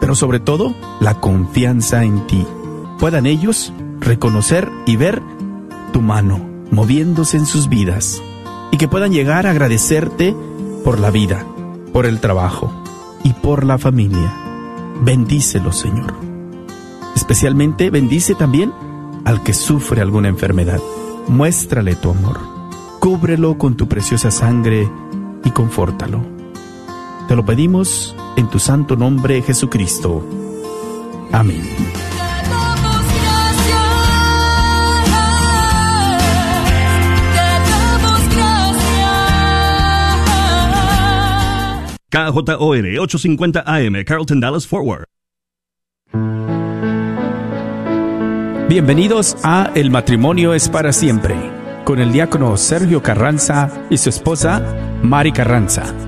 pero sobre todo la confianza en ti. Puedan ellos reconocer y ver tu mano moviéndose en sus vidas y que puedan llegar a agradecerte por la vida, por el trabajo y por la familia. Bendícelo, Señor. Especialmente bendice también al que sufre alguna enfermedad. Muéstrale tu amor. Cúbrelo con tu preciosa sangre y confórtalo. Te lo pedimos en tu santo nombre, Jesucristo. Amén. KJOR 850 AM, Carlton Dallas Forward. Bienvenidos a El matrimonio es para siempre, con el diácono Sergio Carranza y su esposa Mari Carranza.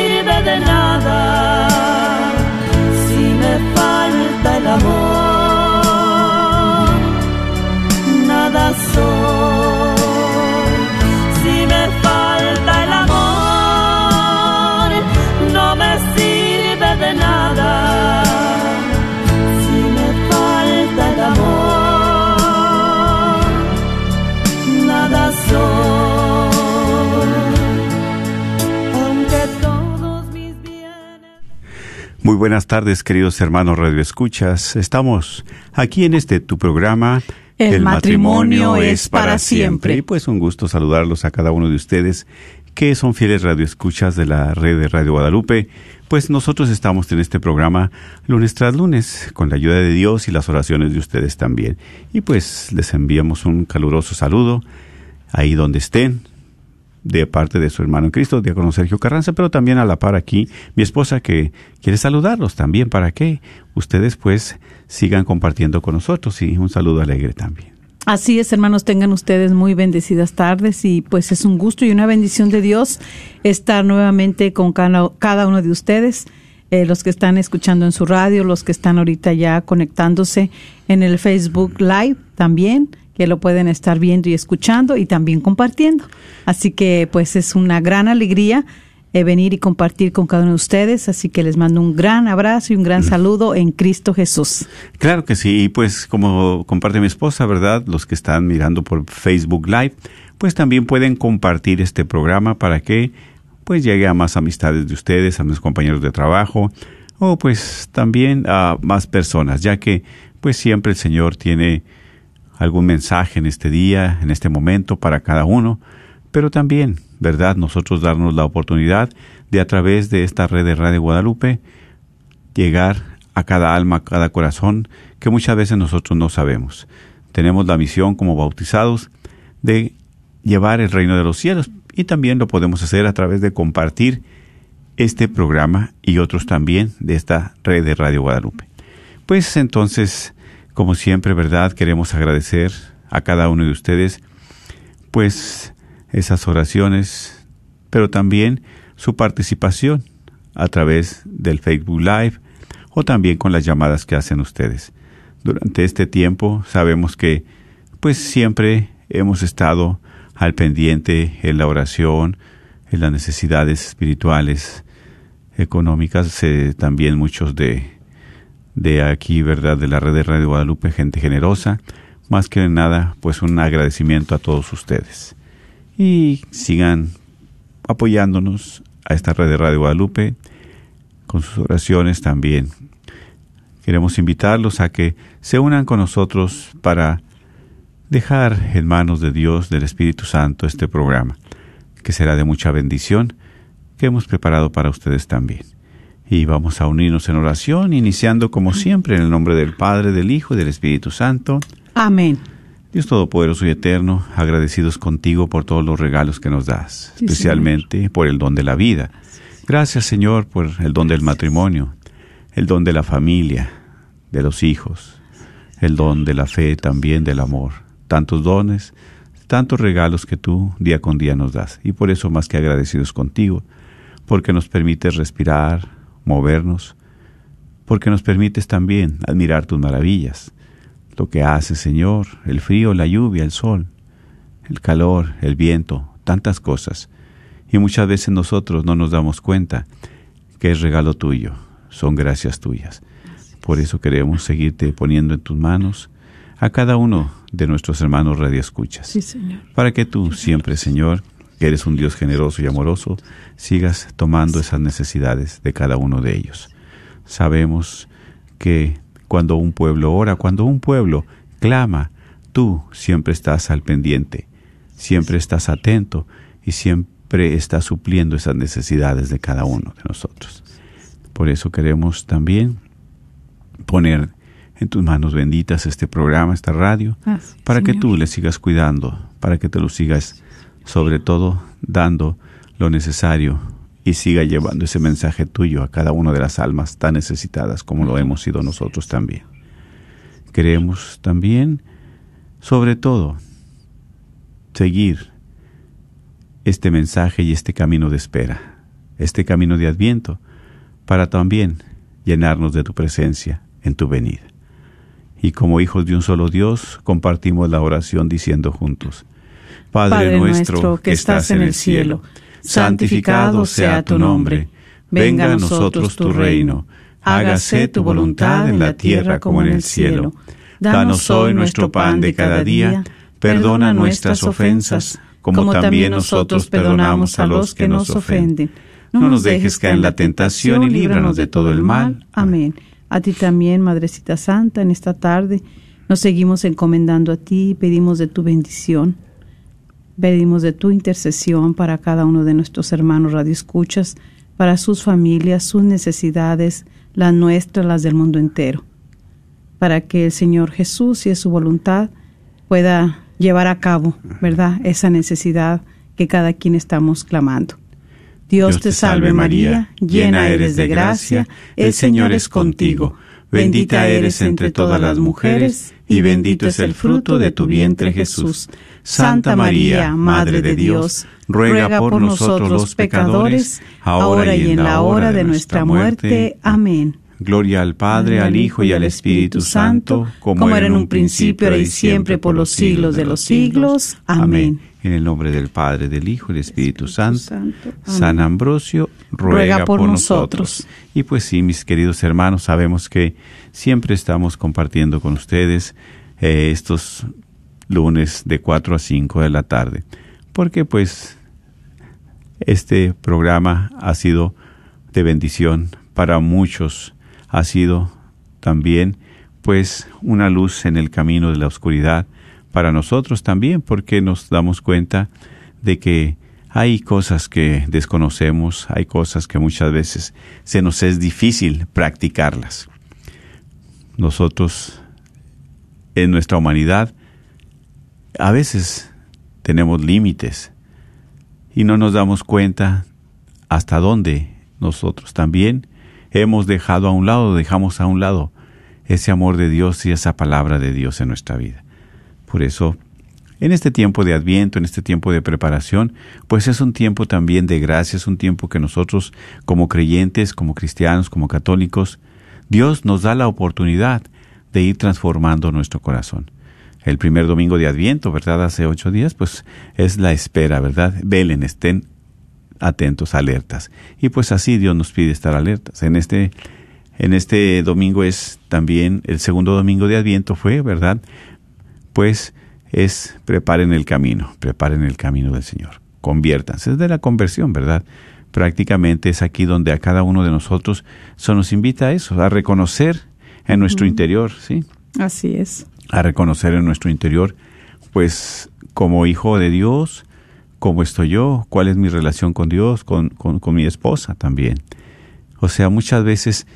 el amor, nada soy. Muy buenas tardes, queridos hermanos Radio Escuchas. Estamos aquí en este tu programa. El matrimonio es para siempre. Y pues un gusto saludarlos a cada uno de ustedes que son fieles radioescuchas de la red de Radio Guadalupe. Pues nosotros estamos en este programa lunes tras lunes con la ayuda de Dios y las oraciones de ustedes también. Y pues les enviamos un caluroso saludo ahí donde estén, de parte de su hermano en Cristo, diácono Sergio Carranza, pero también a la par aquí mi esposa que quiere saludarlos también para que ustedes pues sigan compartiendo con nosotros y un saludo alegre también. Así es, hermanos, tengan ustedes muy bendecidas tardes y pues es un gusto y una bendición de Dios estar nuevamente con cada, uno de ustedes, eh, los que están escuchando en su radio, los que están ahorita ya conectándose en el Facebook Live también, que lo pueden estar viendo y escuchando y también compartiendo. Así que pues es una gran alegría eh, venir y compartir con cada uno de ustedes, así que les mando un gran abrazo y un gran saludo en Cristo Jesús. Claro que sí, y pues como comparte mi esposa, ¿verdad? Los que están mirando por Facebook Live, pues también pueden compartir este programa para que pues llegue a más amistades de ustedes, a mis compañeros de trabajo, o pues también a más personas, ya que pues siempre el Señor tiene algún mensaje en este día, en este momento para cada uno, pero también, ¿verdad? Nosotros darnos la oportunidad de a través de esta red de Radio Guadalupe llegar a cada alma, a cada corazón, que muchas veces nosotros no sabemos. Tenemos la misión como bautizados de llevar el reino de los cielos y también lo podemos hacer a través de compartir este programa y otros también de esta red de Radio Guadalupe. Pues entonces, como siempre, ¿verdad? Queremos agradecer a cada uno de ustedes, pues esas oraciones, pero también su participación a través del Facebook Live o también con las llamadas que hacen ustedes. Durante este tiempo sabemos que pues siempre hemos estado al pendiente en la oración, en las necesidades espirituales, económicas, eh, también muchos de, de aquí, ¿verdad? De la red de Radio Guadalupe, gente generosa. Más que nada, pues un agradecimiento a todos ustedes. Y sigan apoyándonos a esta red de Radio Guadalupe con sus oraciones también. Queremos invitarlos a que se unan con nosotros para dejar en manos de Dios, del Espíritu Santo, este programa, que será de mucha bendición, que hemos preparado para ustedes también. Y vamos a unirnos en oración, iniciando como siempre en el nombre del Padre, del Hijo y del Espíritu Santo. Amén. Dios Todopoderoso y Eterno, agradecidos contigo por todos los regalos que nos das, Sí, especialmente por el don de la vida. Gracias, Señor, por el don del matrimonio, el don de la familia, de los hijos, el don de la fe, también del amor. Tantos dones, tantos regalos que tú día con día nos das. Y por eso más que agradecidos contigo, porque nos permites respirar, movernos, porque nos permites también admirar tus maravillas, lo que haces, Señor, el frío, la lluvia, el sol, el calor, el viento, tantas cosas. Y muchas veces nosotros no nos damos cuenta que es regalo tuyo, son gracias tuyas. Por eso queremos seguirte poniendo en tus manos a cada uno de nuestros hermanos radioescuchas. Sí, Señor. Para que tú siempre, Señor, que eres un Dios generoso y amoroso, sigas tomando esas necesidades de cada uno de ellos. Sabemos que cuando un pueblo ora, cuando un pueblo clama, tú siempre estás al pendiente, siempre estás atento y siempre estás supliendo esas necesidades de cada uno de nosotros. Por eso queremos también poner en tus manos benditas este programa, esta radio, para que tú le sigas cuidando, para que te lo sigas sobre todo dando lo necesario y siga llevando ese mensaje tuyo a cada una de las almas tan necesitadas como lo hemos sido nosotros también. Queremos también, sobre todo, seguir este mensaje y este camino de espera, este camino de adviento, para también llenarnos de tu presencia en tu venida. Y como hijos de un solo Dios, compartimos la oración diciendo juntos, Padre, nuestro que estás en el cielo, santificado sea tu nombre, venga a nosotros tu reino, hágase tu voluntad en la tierra como en el cielo. Danos hoy nuestro pan de cada día, perdona nuestras ofensas, como también nosotros perdonamos a los que nos ofenden. No nos dejes caer en la tentación y líbranos de todo el mal. Amén. A ti también, Madrecita Santa, en esta tarde nos seguimos encomendando a ti y pedimos de tu bendición. Pedimos de tu intercesión para cada uno de nuestros hermanos radioescuchas, para sus familias, sus necesidades, las nuestras, las del mundo entero, para que el Señor Jesús, si es su voluntad, pueda llevar a cabo, ¿verdad?, esa necesidad que cada quien estamos clamando. Dios te salve María, llena eres de gracia, el Señor es contigo. Bendita eres entre todas las mujeres, y bendito es el fruto de tu vientre Jesús. Santa María, Madre de Dios, ruega por nosotros los pecadores, ahora y en la hora de nuestra muerte. Amén. Gloria al Padre, al Hijo y al Espíritu Santo, como era en un principio, ahora y siempre, por los siglos de los siglos. Amén. En el nombre del Padre, del Hijo y del Espíritu, Santo. San. Ambrosio ruega, por nosotros. Y pues sí, mis queridos hermanos, sabemos que siempre estamos compartiendo con ustedes eh, estos lunes de 4 a 5 de la tarde, porque pues este programa ha sido de bendición para muchos, ha sido también pues una luz en el camino de la oscuridad para nosotros también, porque nos damos cuenta de que hay cosas que desconocemos, hay cosas que muchas veces se nos es difícil practicarlas. Nosotros, en nuestra humanidad, a veces tenemos límites y no nos damos cuenta hasta dónde nosotros también hemos dejado a un lado, dejamos a un lado ese amor de Dios y esa palabra de Dios en nuestra vida. Por eso, en este tiempo de adviento, en este tiempo de preparación, pues es un tiempo también de gracia, es un tiempo que nosotros como creyentes, como cristianos, como católicos, Dios nos da la oportunidad de ir transformando nuestro corazón. El primer domingo de Adviento, ¿verdad? Hace ocho días, pues es la espera, ¿verdad? Velen, estén atentos, alertas. Y pues así Dios nos pide estar alertas. En este, en este domingo es también, el segundo domingo de Adviento fue, ¿verdad? Pues es preparen el camino, preparen el camino del Señor. Conviértanse. Es de la conversión, ¿verdad? Prácticamente es aquí donde a cada uno de nosotros se nos invita a eso, a reconocer en nuestro interior, ¿sí? Así es. A reconocer en nuestro interior, pues, como hijo de Dios, cómo estoy yo, cuál es mi relación con Dios, con, con, mi esposa también. O sea, muchas veces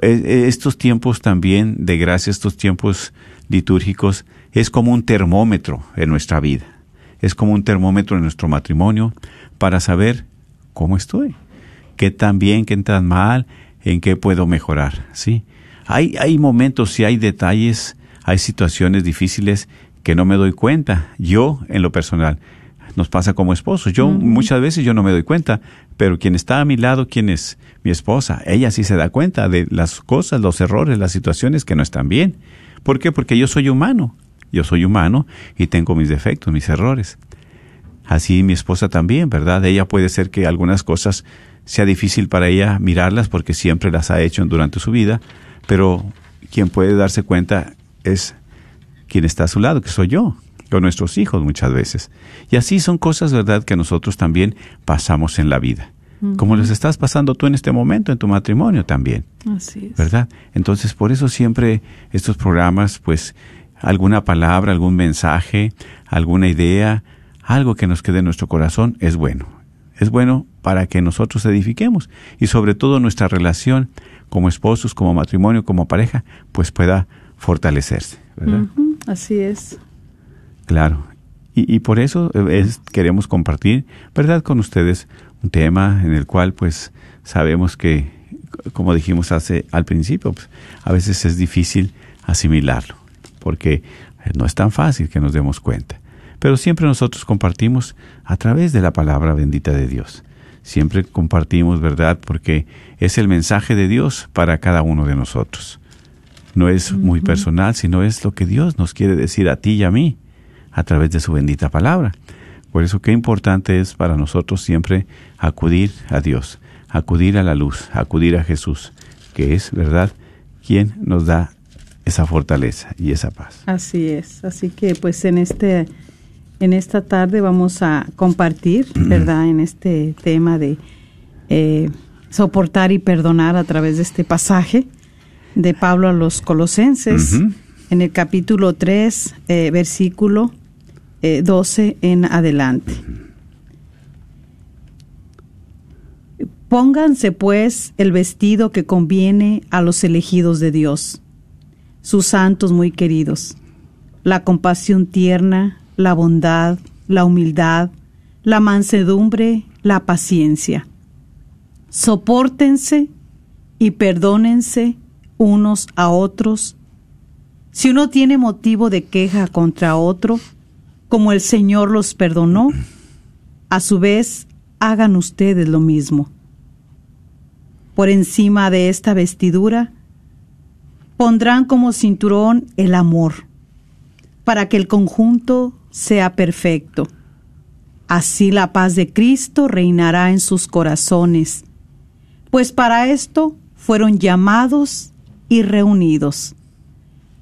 eh, estos tiempos también de gracia, estos tiempos litúrgicos, es como un termómetro en nuestra vida. Es como un termómetro en nuestro matrimonio para saber cómo estoy, qué tan bien, qué tan mal, en qué puedo mejorar, ¿sí? Hay, hay momentos y hay detalles, hay situaciones difíciles que no me doy cuenta, yo en lo personal. Nos pasa como esposos. Yo muchas veces yo no me doy cuenta, pero quien está a mi lado, quien es mi esposa, ella sí se da cuenta de las cosas, los errores, las situaciones que no están bien. ¿Por qué? Porque yo soy humano. Yo soy humano y tengo mis defectos, mis errores. Así mi esposa también, ¿verdad? Ella puede ser que algunas cosas sea difícil para ella mirarlas porque siempre las ha hecho durante su vida, pero quien puede darse cuenta es quien está a su lado, que soy yo, o nuestros hijos muchas veces. Y así son cosas, ¿verdad?, que nosotros también pasamos en la vida. Como les estás pasando tú en este momento en tu matrimonio también. Así es. ¿Verdad? Entonces, por eso siempre estos programas, pues, alguna palabra, algún mensaje, alguna idea, algo que nos quede en nuestro corazón es bueno. Es bueno para que nosotros edifiquemos y sobre todo nuestra relación como esposos, como matrimonio, como pareja, pues pueda fortalecerse. ¿verdad? Así es. Claro. Y, y por eso eh, es- queremos compartir, ¿verdad?, con ustedes un tema en el cual, pues, sabemos que, como dijimos hace al principio, pues, a veces es difícil asimilarlo, porque eh, no es tan fácil que nos demos cuenta. Pero siempre nosotros compartimos a través de la palabra bendita de Dios. Siempre compartimos, ¿verdad?, porque es el mensaje de Dios para cada uno de nosotros. No es muy personal, sino es lo que Dios nos quiere decir a ti y a mí a través de su bendita palabra. Por eso qué importante es para nosotros siempre acudir a Dios, acudir a la luz, acudir a Jesús, que es, ¿verdad?, quien nos da esa fortaleza y esa paz. Así es. Así que pues en este en esta tarde vamos a compartir, ¿verdad? En este tema de eh, soportar y perdonar a través de este pasaje de Pablo a los Colosenses, en el capítulo 3, eh, versículo eh, 12 en adelante. Pónganse pues el vestido que conviene a los elegidos de Dios, sus santos muy queridos, la compasión tierna, la bondad, la humildad, la mansedumbre, la paciencia. Sopórtense y perdónense unos a otros. Si uno tiene motivo de queja contra otro, como el Señor los perdonó, a su vez hagan ustedes lo mismo. Por encima de esta vestidura pondrán como cinturón el amor, para que el conjunto sea perfecto. Así la paz de Cristo reinará en sus corazones, pues para esto fueron llamados y reunidos.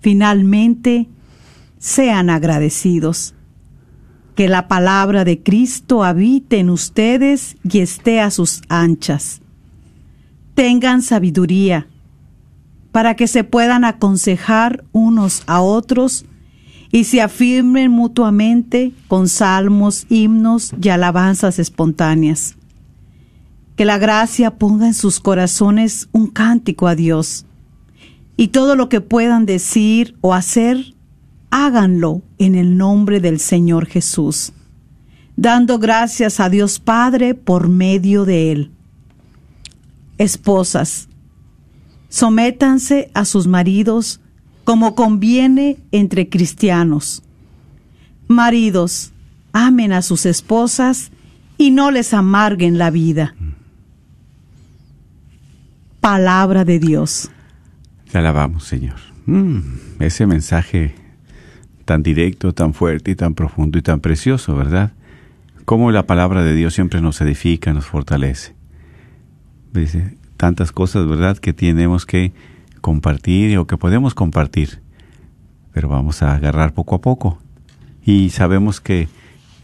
Finalmente, sean agradecidos. Que la palabra de Cristo habite en ustedes y esté a sus anchas. Tengan sabiduría para que se puedan aconsejar unos a otros y se afirmen mutuamente con salmos, himnos y alabanzas espontáneas. Que la gracia ponga en sus corazones un cántico a Dios. Y todo lo que puedan decir o hacer, háganlo en el nombre del Señor Jesús, dando gracias a Dios Padre por medio de Él. Esposas, sométanse a sus maridos como conviene entre cristianos. Maridos, amen a sus esposas y no les amarguen la vida. Palabra de Dios. Te alabamos, Señor. Mm, ese mensaje tan directo, tan fuerte y tan profundo y tan precioso, ¿verdad? Cómo la palabra de Dios siempre nos edifica, nos fortalece. Dice, tantas cosas, ¿verdad?, que tenemos que compartir o que podemos compartir. Pero vamos a agarrar poco a poco. Y sabemos que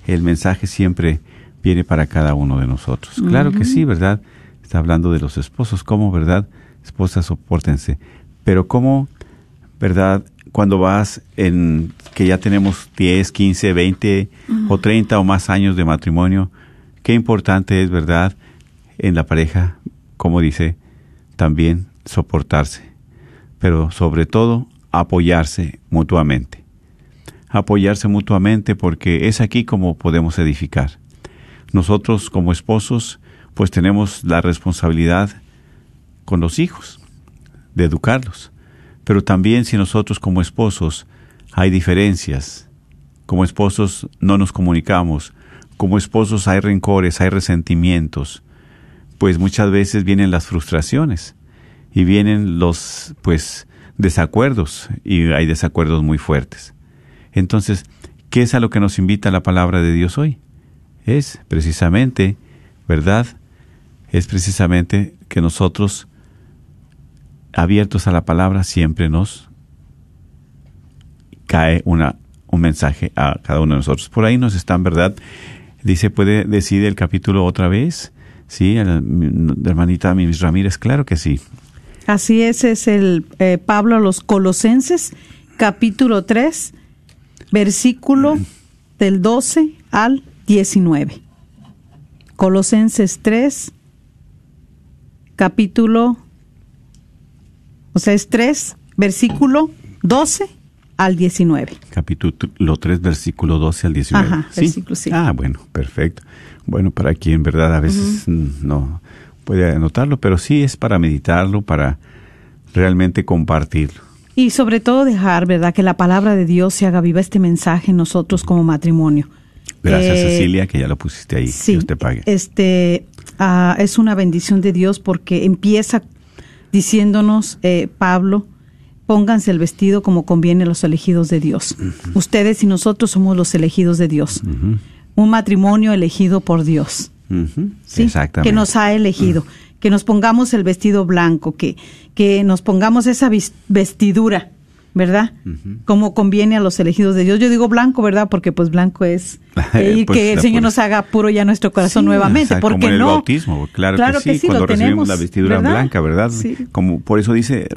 el mensaje siempre viene para cada uno de nosotros. Claro que sí, ¿verdad? Está hablando de los esposos, cómo, ¿verdad? Esposas, soportense. Pero cómo, ¿verdad? Cuando vas en que ya tenemos 10, 15, 20 o 30 o más años de matrimonio, qué importante es, ¿verdad? En la pareja, como dice, también soportarse, pero sobre todo apoyarse mutuamente. Apoyarse mutuamente porque es aquí como podemos edificar. Nosotros como esposos pues tenemos la responsabilidad con los hijos de educarlos. Pero también si nosotros como esposos hay diferencias, como esposos no nos comunicamos, como esposos hay rencores, hay resentimientos, pues muchas veces vienen las frustraciones y vienen los pues desacuerdos y hay desacuerdos muy fuertes. Entonces, ¿qué es a lo que nos invita la palabra de Dios hoy? Es precisamente, ¿verdad? Es precisamente que nosotros abiertos a la palabra siempre nos cae una un mensaje a cada uno de nosotros. Por ahí nos están, ¿verdad? Dice, ¿puede decir el capítulo otra vez? Sí, hermanita Mimis Ramírez, claro que sí. Así es, es el eh, Pablo a los Colosenses, capítulo 3, versículo del 12 al 19. Colosenses 3, capítulo, o sea, es 3, versículo 12 al 19. Capítulo 3, versículo 12 al 19. Ajá, versículo, sí. Ah, bueno, perfecto. Bueno, para quien, verdad, a veces no puede anotarlo, pero sí es para meditarlo, para realmente compartirlo. Y sobre todo dejar, ¿verdad?, que la palabra de Dios se haga viva este mensaje en nosotros como matrimonio. Gracias, Eh, Cecilia, que ya lo pusiste ahí. Sí, Dios te pague. Este, ah, es una bendición de Dios porque empieza diciéndonos, eh, Pablo, pónganse el vestido como conviene a los elegidos de Dios. Ustedes y nosotros somos los elegidos de Dios. Un matrimonio elegido por Dios. Exactamente. que nos ha elegido, que nos pongamos el vestido blanco, que, que nos pongamos esa vestidura, ¿verdad? Como conviene a los elegidos de Dios. Yo digo blanco, ¿verdad? Porque pues blanco es eh, Pues, que el Señor nos haga puro ya nuestro corazón Sí, nuevamente, o sea, porque como en el no. bautismo, claro, que sí, lo cuando recibimos tenemos, la vestidura ¿verdad? blanca, ¿verdad? Sí. Como por eso dice,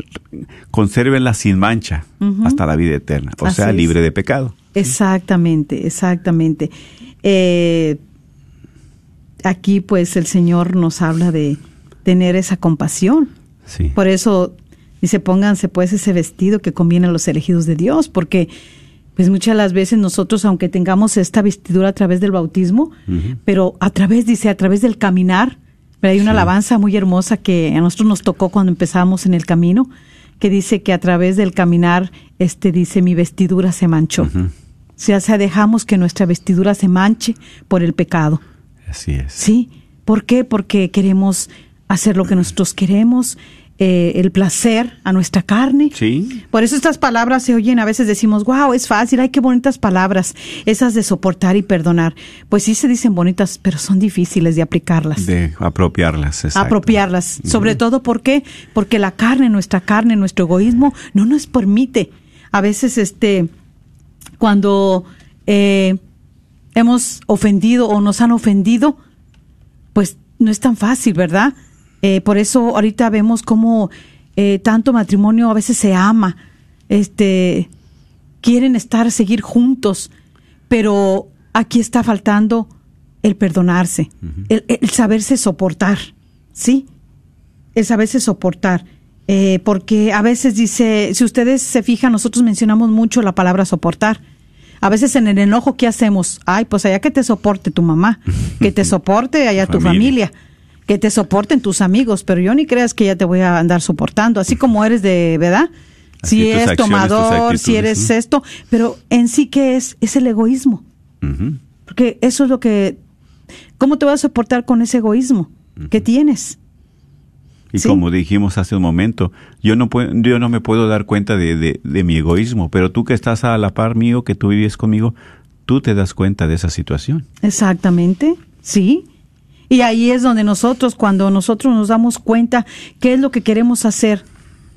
consérvenla sin mancha hasta la vida eterna, o Así sea, es. libre de pecado. Exactamente, exactamente. Eh, aquí pues el Señor nos habla de tener esa compasión. Sí. Por eso dice, pónganse pues ese vestido que conviene a los elegidos de Dios, porque pues muchas de las veces nosotros, aunque tengamos esta vestidura a través del bautismo, pero a través, dice, a través del caminar, pero hay una Sí. alabanza muy hermosa que a nosotros nos tocó cuando empezamos en el camino, que dice que a través del caminar, este dice, mi vestidura se manchó. O sea, o sea, dejamos que nuestra vestidura se manche por el pecado. Así es. ¿Sí? ¿Por qué? Porque queremos hacer lo que nosotros queremos, eh, el placer a nuestra carne. Sí. Por eso estas palabras se oyen, a veces decimos, wow, es fácil, ay, qué bonitas palabras, esas de soportar y perdonar. Pues sí se dicen bonitas, pero son difíciles de aplicarlas. De apropiarlas. exacto. apropiarlas. Sobre todo, ¿por qué? Porque la carne, nuestra carne, nuestro egoísmo, no nos permite. A veces, este, cuando eh, hemos ofendido o nos han ofendido, pues no es tan fácil, ¿verdad? Eh, por eso ahorita vemos cómo eh, tanto matrimonio a veces se ama, este, quieren estar, seguir juntos, pero aquí está faltando el perdonarse, el, el saberse soportar, ¿sí? El saberse soportar. Eh, porque a veces dice, si ustedes se fijan, nosotros mencionamos mucho la palabra soportar. A veces en el enojo, ¿qué hacemos? Ay, pues allá que te soporte tu mamá, que te soporte allá tu Familia. familia, que te soporten tus amigos, pero yo ni creas que ya te voy a andar soportando, así como eres de, ¿verdad? Así si tus es acciones, tus tomador, si eres ¿no? esto, pero en sí, ¿qué es? Es el egoísmo. Porque eso es lo que... ¿Cómo te vas a soportar con ese egoísmo que tienes? Y Sí. como dijimos hace un momento, yo no, puedo, yo no me puedo dar cuenta de, de, de mi egoísmo, pero tú que estás a la par mío, que tú vives conmigo, tú te das cuenta de esa situación. Exactamente, sí. Y ahí es donde nosotros, cuando nosotros nos damos cuenta qué es lo que queremos hacer,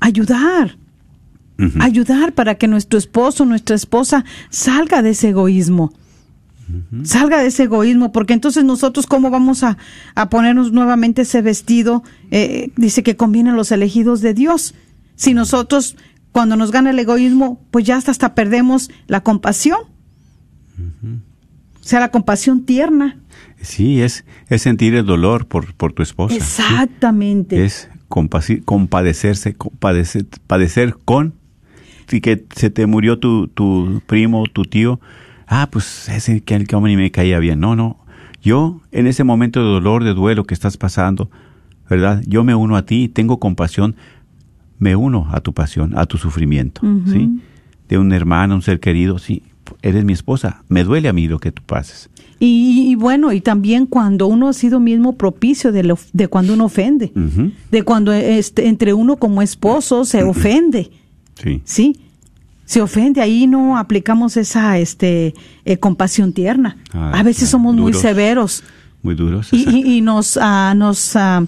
ayudar, ayudar para que nuestro esposo, nuestra esposa salga de ese egoísmo. Salga de ese egoísmo, porque entonces nosotros cómo vamos a, a ponernos nuevamente ese vestido, Eh, dice que conviene a los elegidos de Dios. Si nosotros, cuando nos gana el egoísmo, pues ya hasta, hasta perdemos la compasión. O sea, la compasión tierna. Sí, es, es sentir el dolor por, por tu esposa. ¿sí? Exactamente. Es compadecerse, compadecer, padecer con, y que se te murió tu, tu primo, tu tío, ah, pues ese que que ni me caía bien. No, no. Yo, en ese momento de dolor, de duelo que estás pasando, ¿verdad? Yo me uno a ti, tengo compasión, me uno a tu pasión, a tu sufrimiento, ¿sí? De un hermano, un ser querido, sí, eres mi esposa, me duele a mí lo que tú pases. Y, y bueno, y también cuando uno ha sido mismo propicio de, lo- de cuando uno ofende, de cuando este, entre uno como esposo se ofende, Sí, ¿sí? Se ofende, ahí no aplicamos esa este, eh, compasión tierna. Ah, a veces somos muy severos. Muy duros. Y, y- y nos, ah, nos, ah,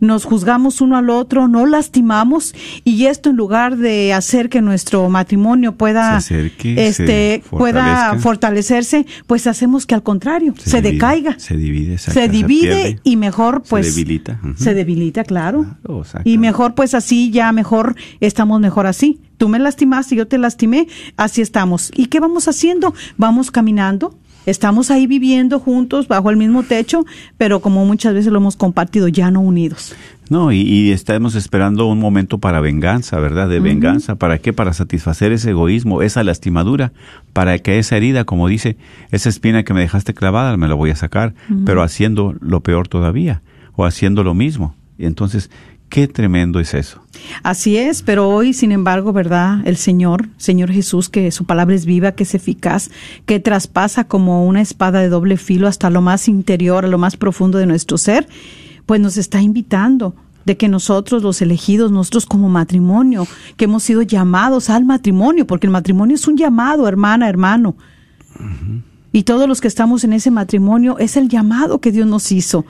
nos juzgamos uno al otro, no lastimamos, y esto en lugar de hacer que nuestro matrimonio pueda, Se acerque, este, se pueda fortalecerse, pues hacemos que al contrario, se, divide, decaiga, Se divide, se divide y mejor se pues debilita. ujú. se debilita, claro. Claro, y mejor pues así, ya mejor, estamos mejor así. Tú me lastimaste, yo te lastimé, así estamos. ¿Y qué vamos haciendo? Vamos caminando, estamos ahí viviendo juntos bajo el mismo techo, pero como muchas veces lo hemos compartido, ya no unidos. No, y, y estamos esperando un momento para venganza, ¿verdad? De venganza. ¿Para qué? Para satisfacer ese egoísmo, esa lastimadura, para que esa herida, como dice, esa espina que me dejaste clavada, me la voy a sacar, pero haciendo lo peor todavía, o haciendo lo mismo. Y entonces, qué tremendo es eso. Así es, pero hoy, sin embargo, ¿verdad? El Señor, Señor Jesús, que su palabra es viva, que es eficaz, que traspasa como una espada de doble filo hasta lo más interior, a lo más profundo de nuestro ser, pues nos está invitando de que nosotros, los elegidos, nosotros como matrimonio, que hemos sido llamados al matrimonio, porque el matrimonio es un llamado, hermana, hermano. Y todos los que estamos en ese matrimonio es el llamado que Dios nos hizo.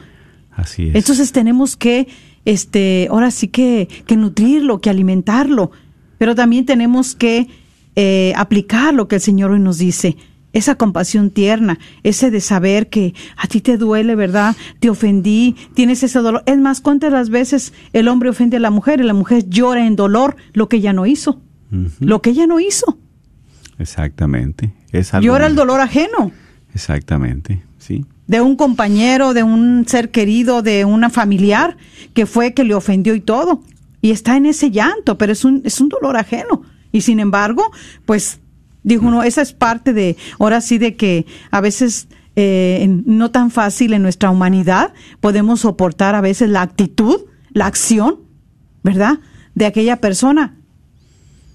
Así es. Entonces tenemos que, este, ahora sí que, que nutrirlo, que alimentarlo, pero también tenemos que eh, aplicar lo que el Señor hoy nos dice. Esa compasión tierna, ese de saber que a ti te duele, ¿verdad? Te ofendí, tienes ese dolor. Es más, ¿cuántas las veces el hombre ofende a la mujer y la mujer llora en dolor lo que ella no hizo? Lo que ella no hizo. Exactamente. Es algo Llora el dolor ajeno. Exactamente, sí. De un compañero, de un ser querido, de una familiar que fue que le ofendió y todo. Y está en ese llanto, pero es un, es un dolor ajeno. Y sin embargo, pues, dijo uno, esa es parte de, ahora sí, de que a veces eh, no tan fácil en nuestra humanidad podemos soportar a veces la actitud, la acción, ¿verdad? De aquella persona.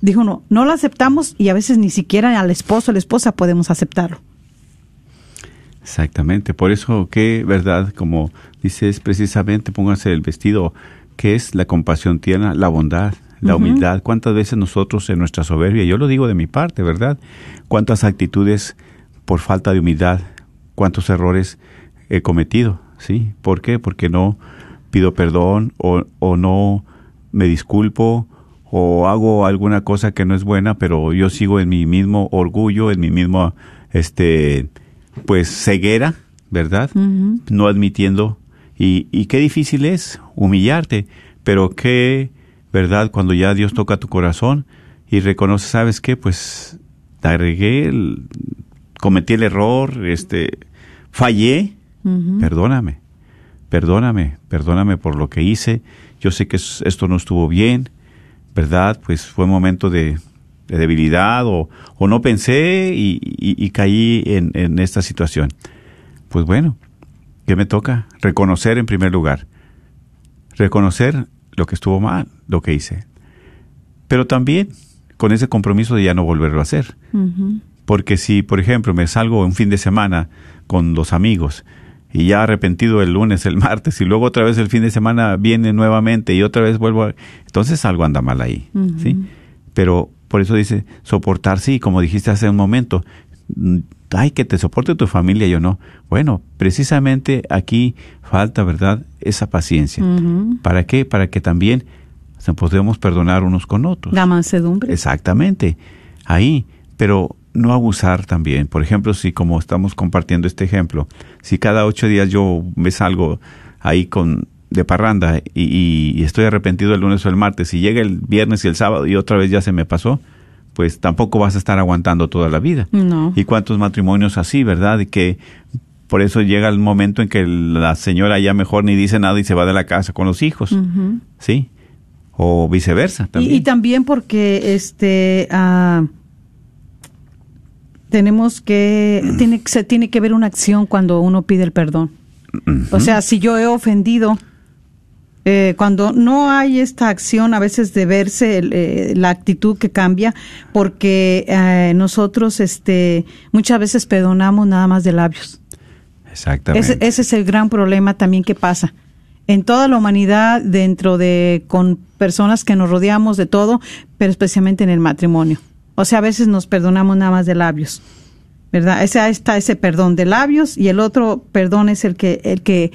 Dijo uno, no la aceptamos y a veces ni siquiera al esposo o la esposa podemos aceptarlo. Exactamente, por eso que, verdad, como dices precisamente, pónganse el vestido, que es la compasión tierna, la bondad, la humildad. ¿Cuántas veces nosotros en nuestra soberbia, yo lo digo de mi parte, ¿verdad? ¿Cuántas actitudes por falta de humildad, cuántos errores he cometido? ¿Sí? ¿Por qué? Porque no pido perdón o, o no me disculpo o hago alguna cosa que no es buena, pero yo sigo en mi mismo orgullo, en mi mismo, este, pues ceguera, ¿verdad? No admitiendo. Y, y qué difícil es humillarte, pero qué, ¿verdad? Cuando ya Dios toca tu corazón y reconoce, ¿sabes qué? Pues la regué, el- cometí el error, este, fallé, perdóname, perdóname, perdóname por lo que hice. Yo sé que es- esto no estuvo bien, ¿verdad? Pues fue un momento de, de debilidad o, o no pensé y, y- y caí en, en esta situación. Pues bueno, ¿qué me toca? Reconocer en primer lugar. Reconocer lo que estuvo mal, lo que hice. Pero también con ese compromiso de ya no volverlo a hacer. Porque si, por ejemplo, me salgo un fin de semana con los amigos y ya arrepentido el lunes, el martes, y luego otra vez el fin de semana viene nuevamente y otra vez vuelvo a... Entonces algo anda mal ahí, ¿sí? Pero por eso dice, soportar, sí, como dijiste hace un momento, mm, ay, que te soporte tu familia, yo no. Bueno, precisamente aquí falta, ¿verdad? Esa paciencia. ¿Para qué? Para que también nos podemos perdonar unos con otros. La mansedumbre. Exactamente, ahí, pero no abusar también. Por ejemplo, si como estamos compartiendo este ejemplo, si cada ocho días yo me salgo ahí con de parranda y, estoy arrepentido el lunes o el martes y llega el viernes y el sábado y otra vez ya se me pasó, pues tampoco vas a estar aguantando toda la vida. No. ¿Y cuántos matrimonios así, verdad? Y que por eso llega el momento en que la señora ya mejor ni dice nada y se va de la casa con los hijos. ¿Sí? o viceversa también. y también porque este ah, tenemos que Mm. tiene que- se tiene que ver una acción cuando uno pide el perdón. O sea, si yo he ofendido, eh, cuando no hay esta acción a veces de verse el, eh, la actitud que cambia, porque eh, nosotros este muchas veces perdonamos nada más de labios. Exactamente. Ese, ese es el gran problema también que pasa. En toda la humanidad, dentro de, con personas que nos rodeamos de todo, pero especialmente en el matrimonio. O sea, a veces nos perdonamos nada más de labios. ¿Verdad? Ese, ahí está ese perdón de labios y el otro perdón es el que, el que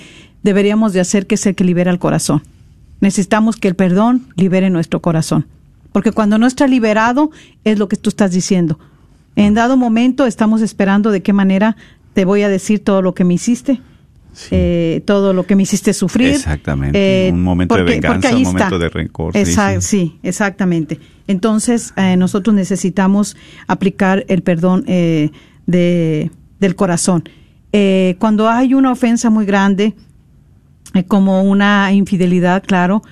deberíamos de hacer, que es el que libera el corazón. Necesitamos que el perdón libere nuestro corazón. Porque cuando no está liberado, es lo que tú estás diciendo. En dado momento estamos esperando de qué manera te voy a decir todo lo que me hiciste, Sí. eh, todo lo que me hiciste sufrir. Exactamente. Un momento de venganza, un momento de rencor, sí, Exacto, sí. sí, exactamente. Entonces, eh, nosotros necesitamos aplicar el perdón eh, de, del corazón. Eh, cuando hay una ofensa muy grande, eh, como una infidelidad, claro,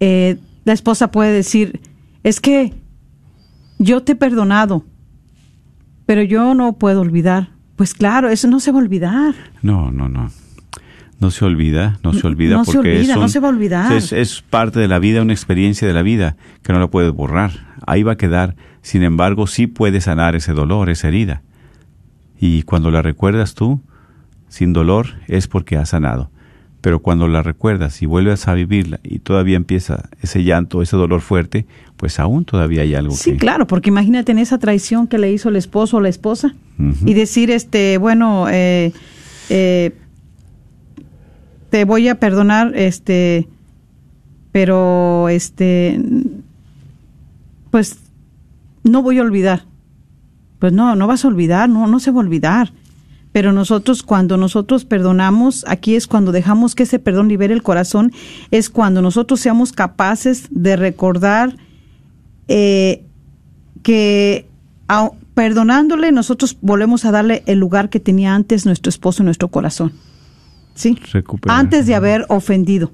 eh, la esposa puede decir, es que yo te he perdonado, pero yo no puedo olvidar. Pues claro, eso no se va a olvidar. No, no, no. No se olvida, no se olvida No se porque olvida, es, no se va a olvidar. Es, es parte de la vida, una experiencia de la vida que no la puedes borrar. Ahí va a quedar. Sin embargo, sí puedes sanar ese dolor, esa herida. Y cuando la recuerdas tú, sin dolor, es porque has sanado. Pero cuando la recuerdas y vuelves a vivirla y todavía empieza ese llanto, ese dolor fuerte, pues aún todavía hay algo Sí, que... claro, porque imagínate en esa traición que le hizo el esposo o la esposa y decir, este, bueno, eh, eh, te voy a perdonar, este, pero, este, pues, no voy a olvidar. Pues no, no vas a olvidar, no, no se va a olvidar. Pero nosotros, cuando nosotros perdonamos, aquí es cuando dejamos que ese perdón libere el corazón, es cuando nosotros seamos capaces de recordar eh, que perdonándole nosotros volvemos a darle el lugar que tenía antes nuestro esposo en nuestro corazón. ¿Sí? Recuperar. Antes de haber ofendido.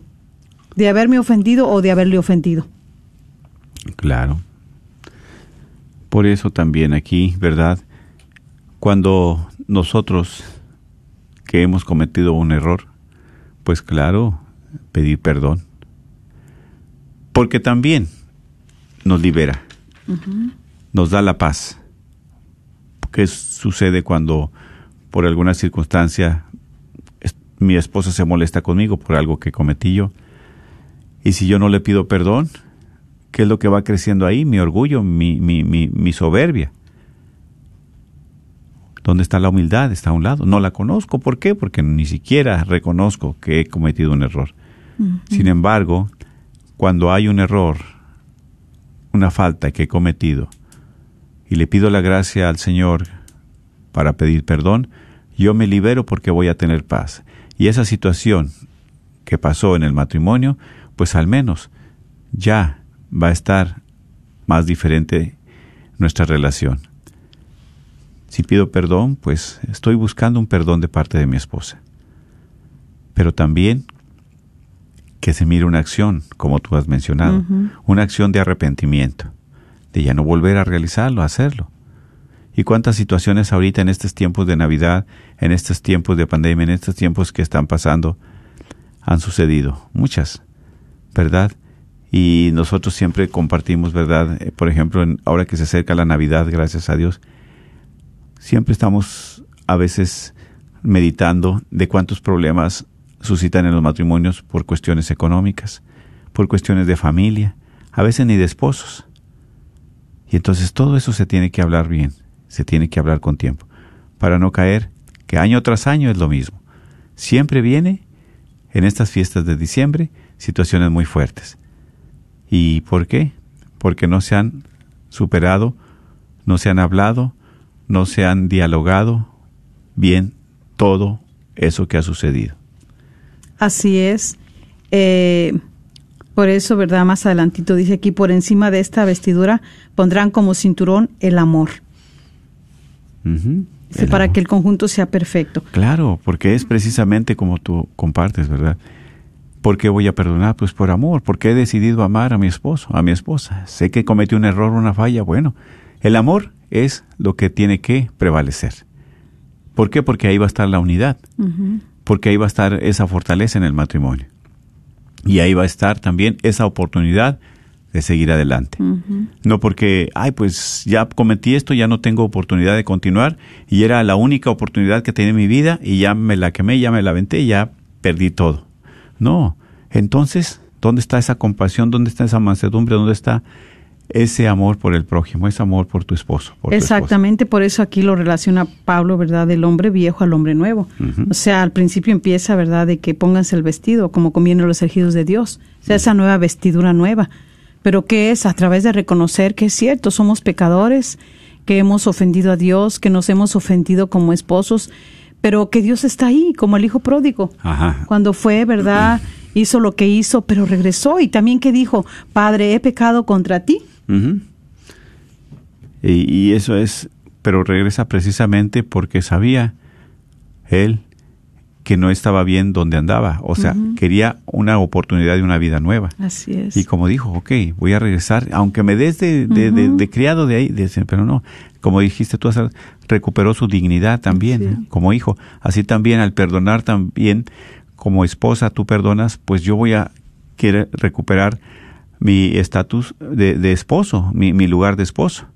De haberme ofendido o de haberle ofendido. Claro. Por eso también aquí, ¿verdad? Cuando nosotros que hemos cometido un error, pues claro, pedir perdón. Porque también nos libera, nos da la paz. ¿Qué sucede cuando por alguna circunstancia mi esposa se molesta conmigo por algo que cometí yo? Y si yo no le pido perdón, ¿qué es lo que va creciendo ahí? Mi orgullo, mi, mi, mi, mi soberbia. ¿Dónde está la humildad? Está a un lado. No la conozco. ¿Por qué? Porque ni siquiera reconozco que he cometido un error. Sin embargo, cuando hay un error, una falta que he cometido, y le pido la gracia al Señor para pedir perdón, yo me libero porque voy a tener paz. Y esa situación que pasó en el matrimonio, pues al menos ya va a estar más diferente nuestra relación. Si pido perdón, pues estoy buscando un perdón de parte de mi esposa. Pero también que se mire una acción, como tú has mencionado, una acción de arrepentimiento, de ya no volver a realizarlo, a hacerlo. ¿Y cuántas situaciones ahorita en estos tiempos de Navidad, en estos tiempos de pandemia, en estos tiempos que están pasando, han sucedido? Muchas, ¿verdad? Y nosotros siempre compartimos, ¿verdad? Eh, Por ejemplo, ahora que se acerca la Navidad, gracias a Dios, siempre estamos a veces meditando de cuántos problemas suscitan en los matrimonios por cuestiones económicas, por cuestiones de familia, a veces ni de esposos. Y entonces todo eso se tiene que hablar bien, se tiene que hablar con tiempo, para no caer que año tras año es lo mismo. Siempre viene en estas fiestas de diciembre situaciones muy fuertes. ¿Y por qué? Porque no se han superado, no se han hablado, no se han dialogado bien todo eso que ha sucedido. Así es. Eh, por eso, ¿verdad? Más adelantito dice aquí, por encima de esta vestidura pondrán como cinturón el amor. El para amor. que el conjunto sea perfecto. Claro, porque es precisamente como tú compartes, ¿verdad? ¿Por qué voy a perdonar? Pues por amor, porque he decidido amar a mi esposo, a mi esposa. Sé que cometí un error, una falla. Bueno, el amor es lo que tiene que prevalecer. ¿Por qué? Porque ahí va a estar la unidad, porque ahí va a estar esa fortaleza en el matrimonio. Y ahí va a estar también esa oportunidad de seguir adelante. No porque, ay, pues ya cometí esto, ya no tengo oportunidad de continuar y era la única oportunidad que tenía en mi vida y ya me la quemé, ya me la aventé, ya perdí todo. No. Entonces, ¿dónde está esa compasión? ¿Dónde está esa mansedumbre? ¿Dónde está ese amor por el prójimo, ese amor por tu esposo? Por Exactamente, por eso aquí lo relaciona Pablo, ¿verdad? Del hombre viejo al hombre nuevo. O sea, al principio empieza, ¿verdad? De que pónganse el vestido como conviene los elegidos de Dios. O sea, esa nueva vestidura nueva. Pero ¿qué es? A través de reconocer que es cierto, somos pecadores, que hemos ofendido a Dios, que nos hemos ofendido como esposos pero que Dios está ahí, como el hijo pródigo. Cuando fue, ¿verdad? Hizo lo que hizo, pero regresó. Y también que dijo, Padre, he pecado contra ti. Y, y, eso es, pero regresa precisamente porque sabía él que no estaba bien donde andaba. O sea, quería una oportunidad de una vida nueva. Así es. Y como dijo, ok, voy a regresar, aunque me des de, de, criado de ahí, pero no, como dijiste tú, recuperó su dignidad también como hijo. Así también al perdonar también como esposa tú perdonas, pues yo voy a querer recuperar mi estatus de, de, esposo, mi, mi lugar de esposo,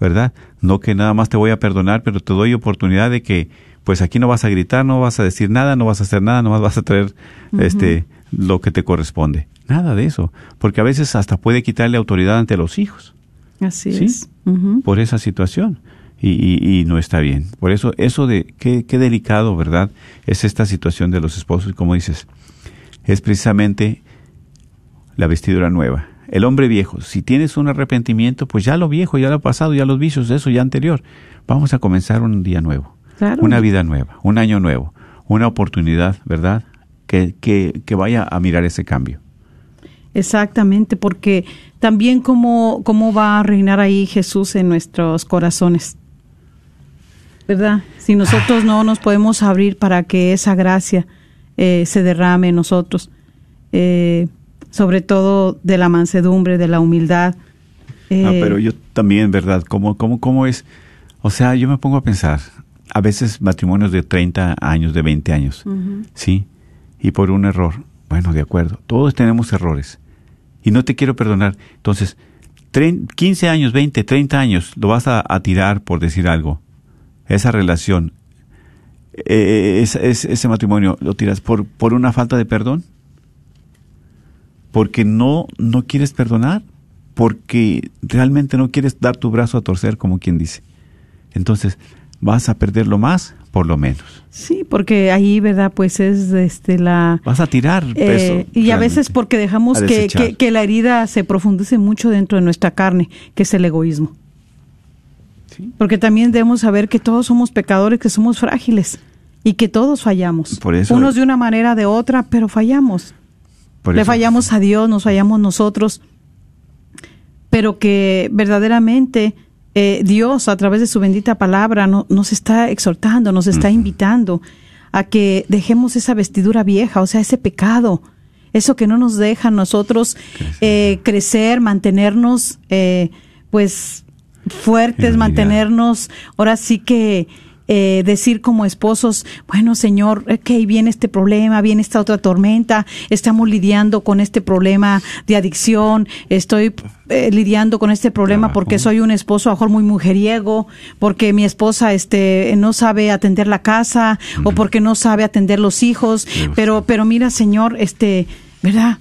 ¿verdad? No que nada más te voy a perdonar, pero te doy oportunidad de que pues aquí no vas a gritar, no vas a decir nada, no vas a hacer nada, nomás vas a traer este lo que te corresponde. Nada de eso, porque a veces hasta puede quitarle autoridad ante los hijos. Así es. Por esa situación. Y, y, no está bien. Por eso, eso de qué, qué delicado, ¿verdad? Es esta situación de los esposos, como dices, es precisamente la vestidura nueva. El hombre viejo, si tienes un arrepentimiento, pues ya lo viejo, ya lo pasado, ya los vicios eso, ya anterior. Vamos a comenzar un día nuevo. Una vida nueva, un año nuevo, una oportunidad, ¿verdad? Que, que, que vaya a mirar ese cambio. Exactamente, porque también cómo, cómo va a reinar ahí Jesús en nuestros corazones. ¿Verdad? Si nosotros no nos podemos abrir para que esa gracia eh, se derrame en nosotros, eh, sobre todo de la mansedumbre, de la humildad. ah, pero yo también, ¿verdad? ¿Cómo, cómo, ¿Cómo es? O sea, yo me pongo a pensar, a veces matrimonios de 30 años, de 20 años, ¿sí? Y por un error, bueno, de acuerdo, todos tenemos errores y no te quiero perdonar. Entonces, 15 años, 20, 30 años, lo vas a, tirar por decir algo. Esa relación, eh, ese matrimonio, lo tiras por, por una falta de perdón. Porque no, no quieres perdonar, porque realmente no quieres dar tu brazo a torcer, como quien dice. Entonces, vas a perderlo más por lo menos. Sí, porque ahí, ¿verdad? Pues es este la... Vas a tirar eh, peso. y a veces porque dejamos que, que, la herida se profundice mucho dentro de nuestra carne, que es el egoísmo. ¿Sí? Porque también debemos saber que todos somos pecadores, que somos frágiles y que todos fallamos. Por eso, Unos de una manera, de otra, pero fallamos. Le fallamos a Dios, nos fallamos nosotros, pero que verdaderamente eh, Dios a través de su bendita palabra nos está exhortando, nos está invitando a que dejemos esa vestidura vieja, o sea, ese pecado, eso que no nos deja a nosotros eh, crecer, mantenernos eh, pues fuertes, mantenernos ahora sí que eh, decir como esposos, bueno Señor, ok, viene este problema, viene esta otra tormenta, estamos lidiando con este problema de adicción, estoy eh, lidiando con este problema porque soy un esposo a mejor muy mujeriego, porque mi esposa este no sabe atender la casa o porque no sabe atender los hijos, pero pero mira Señor, este, ¿verdad?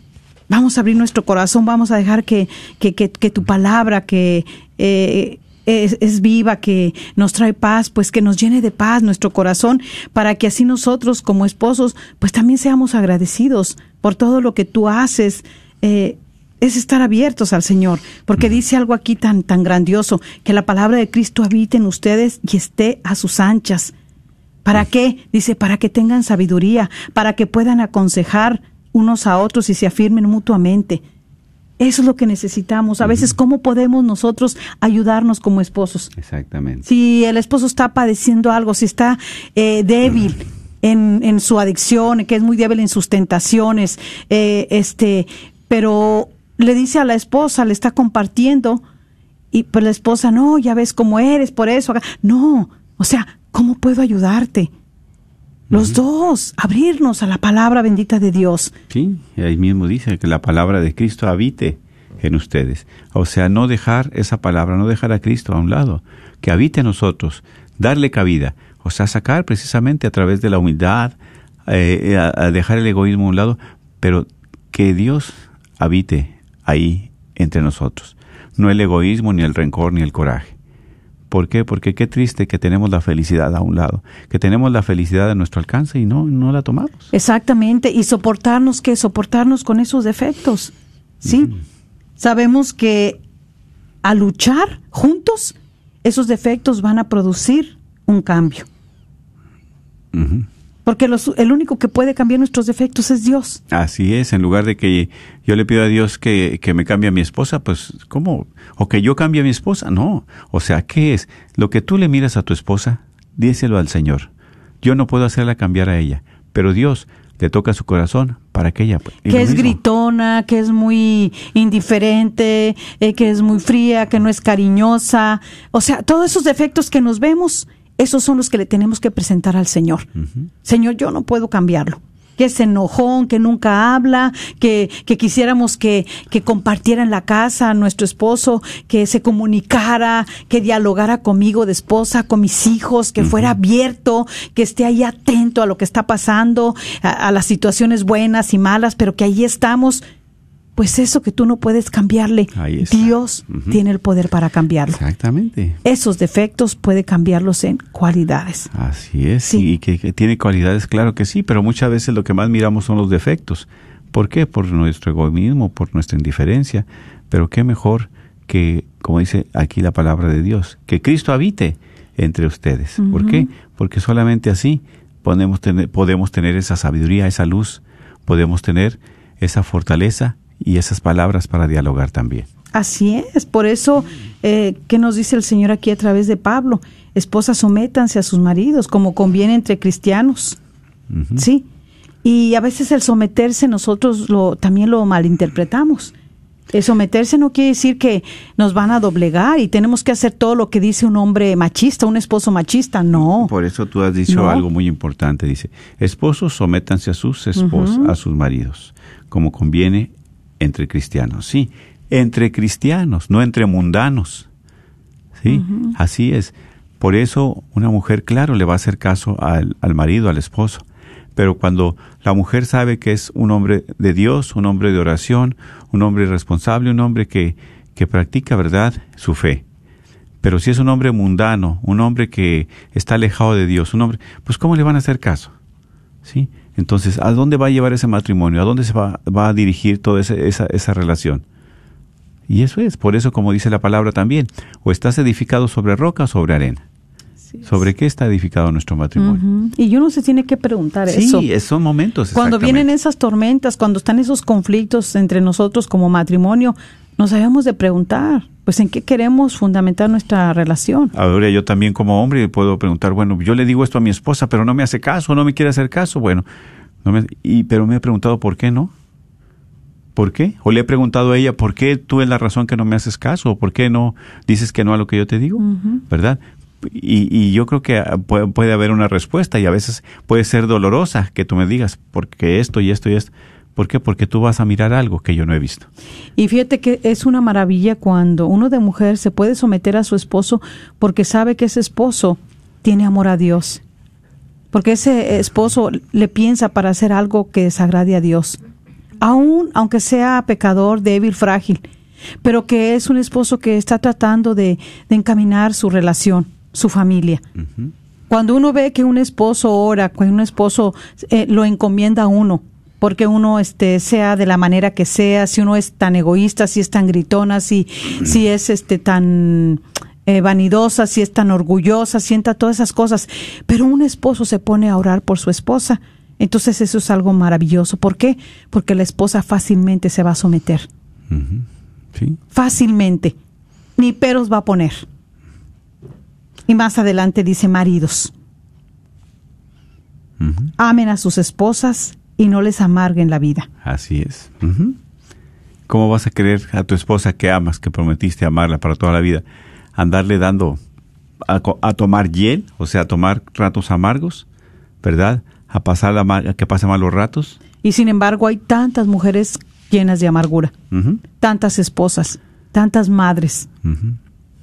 Vamos a abrir nuestro corazón, vamos a dejar que, que, que, que tu palabra, que eh, es, viva, que nos trae paz, pues que nos llene de paz nuestro corazón, para que así nosotros como esposos, pues también seamos agradecidos por todo lo que tú haces. Eh, es estar abiertos al Señor, porque dice algo aquí tan, tan grandioso, que la palabra de Cristo habite en ustedes y esté a sus anchas. ¿Para qué? Dice, para que tengan sabiduría, para que puedan aconsejar unos a otros y se afirmen mutuamente. Eso es lo que necesitamos. A veces, ¿cómo podemos nosotros ayudarnos como esposos? Exactamente. Si el esposo está padeciendo algo, si está eh, débil, en, en su adicción, que es muy débil en sus tentaciones, eh, este, pero le dice a la esposa, le está compartiendo, y pues la esposa, no, ya ves cómo eres, por eso. No, o sea, ¿cómo puedo ayudarte? Los dos, abrirnos a la palabra bendita de Dios. Sí, ahí mismo dice que la palabra de Cristo habite en ustedes. O sea, no dejar esa palabra, no dejar a Cristo a un lado, que habite en nosotros, darle cabida. O sea, sacar precisamente a través de la humildad, eh, a, dejar el egoísmo a un lado, pero que Dios habite ahí entre nosotros. No el egoísmo, ni el rencor, ni el coraje. ¿Por qué? Porque qué triste que tenemos la felicidad a un lado, que tenemos la felicidad a nuestro alcance y no, no la tomamos. Exactamente, y soportarnos, ¿qué? Soportarnos con esos defectos, ¿sí? Sabemos que al luchar juntos, esos defectos van a producir un cambio. Porque el único que puede cambiar nuestros defectos es Dios. Así es, en lugar de que yo le pido a Dios que, que me cambie a mi esposa, pues ¿cómo? O que yo cambie a mi esposa, no. O sea, ¿qué es? Lo que tú le miras a tu esposa, díselo al Señor. Yo no puedo hacerla cambiar a ella, pero Dios le toca su corazón para que ella... Que es gritona, que es muy indiferente, eh, que es muy fría, que no es cariñosa. O sea, todos esos defectos que nos vemos esos son los que le tenemos que presentar al Señor. Señor, yo no puedo cambiarlo. Que es enojón, que nunca habla, que, que quisiéramos que, que compartiera en la casa a nuestro esposo, que se comunicara, que dialogara conmigo de esposa, con mis hijos, que fuera abierto, que esté ahí atento a lo que está pasando, a, a las situaciones buenas y malas, pero que ahí estamos pues eso que tú no puedes cambiarle, Dios tiene el poder para cambiarlo. Exactamente. Esos defectos puede cambiarlos en cualidades. Así es, sí. y que, tiene cualidades, claro que sí, pero muchas veces lo que más miramos son los defectos. ¿Por qué? Por nuestro egoísmo, por nuestra indiferencia. Pero qué mejor que, como dice aquí la palabra de Dios, que Cristo habite entre ustedes. ¿Por qué? Porque solamente así podemos tener, podemos tener esa sabiduría, esa luz, podemos tener esa fortaleza y esas palabras para dialogar también. Así es, por eso, eh, ¿qué nos dice el Señor aquí a través de Pablo? Esposas, sométanse a sus maridos, como conviene entre cristianos. Sí. Y a veces el someterse nosotros lo, también lo malinterpretamos. El someterse no quiere decir que nos van a doblegar y tenemos que hacer todo lo que dice un hombre machista, un esposo machista. No. Por eso tú has dicho algo muy importante. Dice, esposos sométanse a sus esposas, a sus maridos, como conviene entre cristianos, sí, entre cristianos, no entre mundanos. ¿Sí? Así es. Por eso una mujer, claro, le va a hacer caso al, al, marido, al esposo. Pero cuando la mujer sabe que es un hombre de Dios, un hombre de oración, un hombre responsable, un hombre que, que practica, ¿verdad?, su fe. Pero si es un hombre mundano, un hombre que está alejado de Dios, un hombre, pues ¿cómo le van a hacer caso? ¿Sí? Entonces, ¿a dónde va a llevar ese matrimonio? ¿A dónde se va, a dirigir toda esa, esa, relación? Y eso es, por eso como dice la palabra también, o estás edificado sobre roca o sobre arena. ¿Sobre qué está edificado nuestro matrimonio? Y uno se tiene que preguntar eso. Sí, son momentos. Cuando vienen esas tormentas, cuando están esos conflictos entre nosotros como matrimonio, nos debemos de preguntar, pues en qué queremos fundamentar nuestra relación. Ahora yo también como hombre puedo preguntar, bueno, yo le digo esto a mi esposa, pero no me hace caso, no me quiere hacer caso, bueno, no me, y, pero me he preguntado por qué no. ¿Por qué? O le he preguntado a ella, ¿por qué tú es la razón que no me haces caso? ¿O por qué no dices que no a lo que yo te digo? ¿Verdad? Y, y, yo creo que puede, puede, haber una respuesta y a veces puede ser dolorosa que tú me digas, porque esto y esto y esto. ¿Por qué? Porque tú vas a mirar algo que yo no he visto. Y fíjate que es una maravilla cuando uno de mujer se puede someter a su esposo porque sabe que ese esposo tiene amor a Dios. Porque ese esposo le piensa para hacer algo que desagrade a Dios. Aún aunque sea pecador, débil, frágil. Pero que es un esposo que está tratando de, encaminar su relación, su familia. Cuando uno ve que un esposo ora, que un esposo eh, lo encomienda a uno, porque uno este sea de la manera que sea, si uno es tan egoísta, si es tan gritona, si, si es este tan eh, vanidosa, si es tan orgullosa, sienta todas esas cosas. Pero un esposo se pone a orar por su esposa. Entonces eso es algo maravilloso. ¿Por qué? Porque la esposa fácilmente se va a someter. ¿Sí? Fácilmente. Ni peros va a poner. Y más adelante dice maridos. Amen a sus esposas y no les amarguen la vida. Así es. ¿Cómo vas a querer a tu esposa que amas, que prometiste amarla para toda la vida, andarle dando a, tomar hiel, o sea, a tomar ratos amargos, ¿verdad? A pasar la a que pase malos ratos. Y sin embargo hay tantas mujeres llenas de amargura, tantas esposas, tantas madres,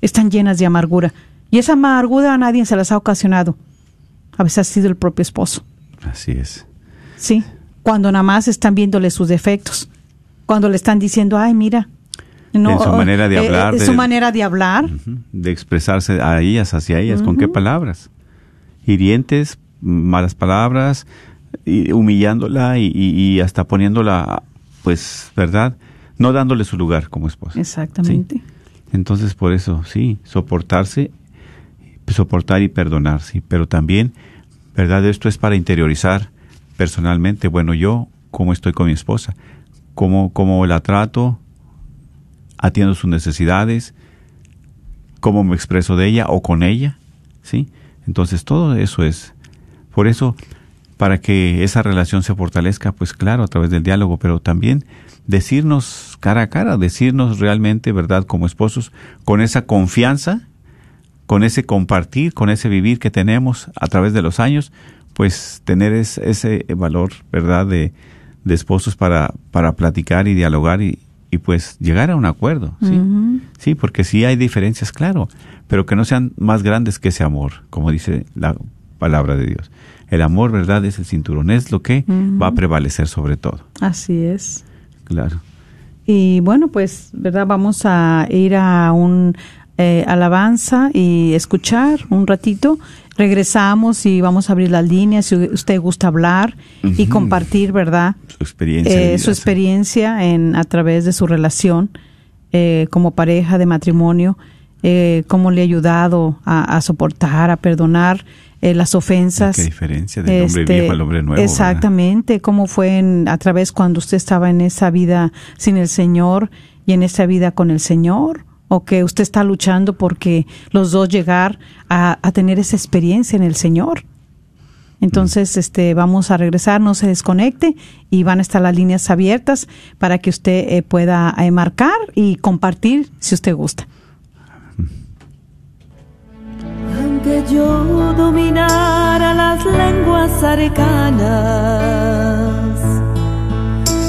están llenas de amargura. Y esa amargura a nadie se las ha ocasionado. A veces ha sido el propio esposo. Así es. Sí, cuando nada más están viéndole sus defectos, cuando le están diciendo, ay, mira, no, En su manera de eh, hablar, eh, de- su manera de hablar. De expresarse a ellas, hacia ellas, ¿con qué palabras? Hirientes, malas palabras, y humillándola y, y- y hasta poniéndola, pues, ¿verdad? No dándole su lugar como esposa. exactamente. Sí. Entonces, por eso, sí, soportarse, soportar y perdonar, sí, pero también, ¿verdad? Esto es para interiorizar personalmente, bueno, yo, ¿cómo estoy con mi esposa? ¿Cómo, cómo la trato? ¿Atiendo sus necesidades? ¿Cómo me expreso de ella o con ella? ¿Sí? Entonces, todo eso es, por eso, para que esa relación se fortalezca, pues claro, a través del diálogo, pero también decirnos cara a cara, decirnos realmente, ¿verdad?, como esposos, con esa confianza, con ese compartir, con ese vivir que tenemos a través de los años, pues tener es- ese valor, ¿verdad?, de, de esposos para, para platicar y dialogar y, y pues llegar a un acuerdo, ¿sí? Sí, porque sí hay diferencias, claro, pero que no sean más grandes que ese amor, como dice la palabra de Dios. El amor, ¿verdad?, es el cinturón, es lo que va a prevalecer sobre todo. Así es. Claro. Y bueno, pues, ¿verdad? Vamos a ir a un eh, alabanza y escuchar un ratito. Regresamos y vamos a abrir las líneas si usted gusta hablar y compartir, ¿verdad? Su experiencia. Eh, su experiencia en a través de su relación eh, como pareja de matrimonio, eh, cómo le ha ayudado a, a soportar, a perdonar eh, las ofensas. Qué diferencia del hombre Este, viejo al hombre nuevo. ¿verdad? Exactamente, cómo fue en, a través cuando usted estaba en esa vida sin el Señor y en esa vida con el Señor, o que usted está luchando porque los dos llegar a, a tener esa experiencia en el Señor. Entonces, este, vamos a regresar, no se desconecte y van a estar las líneas abiertas para que usted eh, pueda eh, marcar y compartir si usted gusta. Aunque yo dominara las lenguas arcanas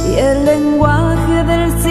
y el lenguaje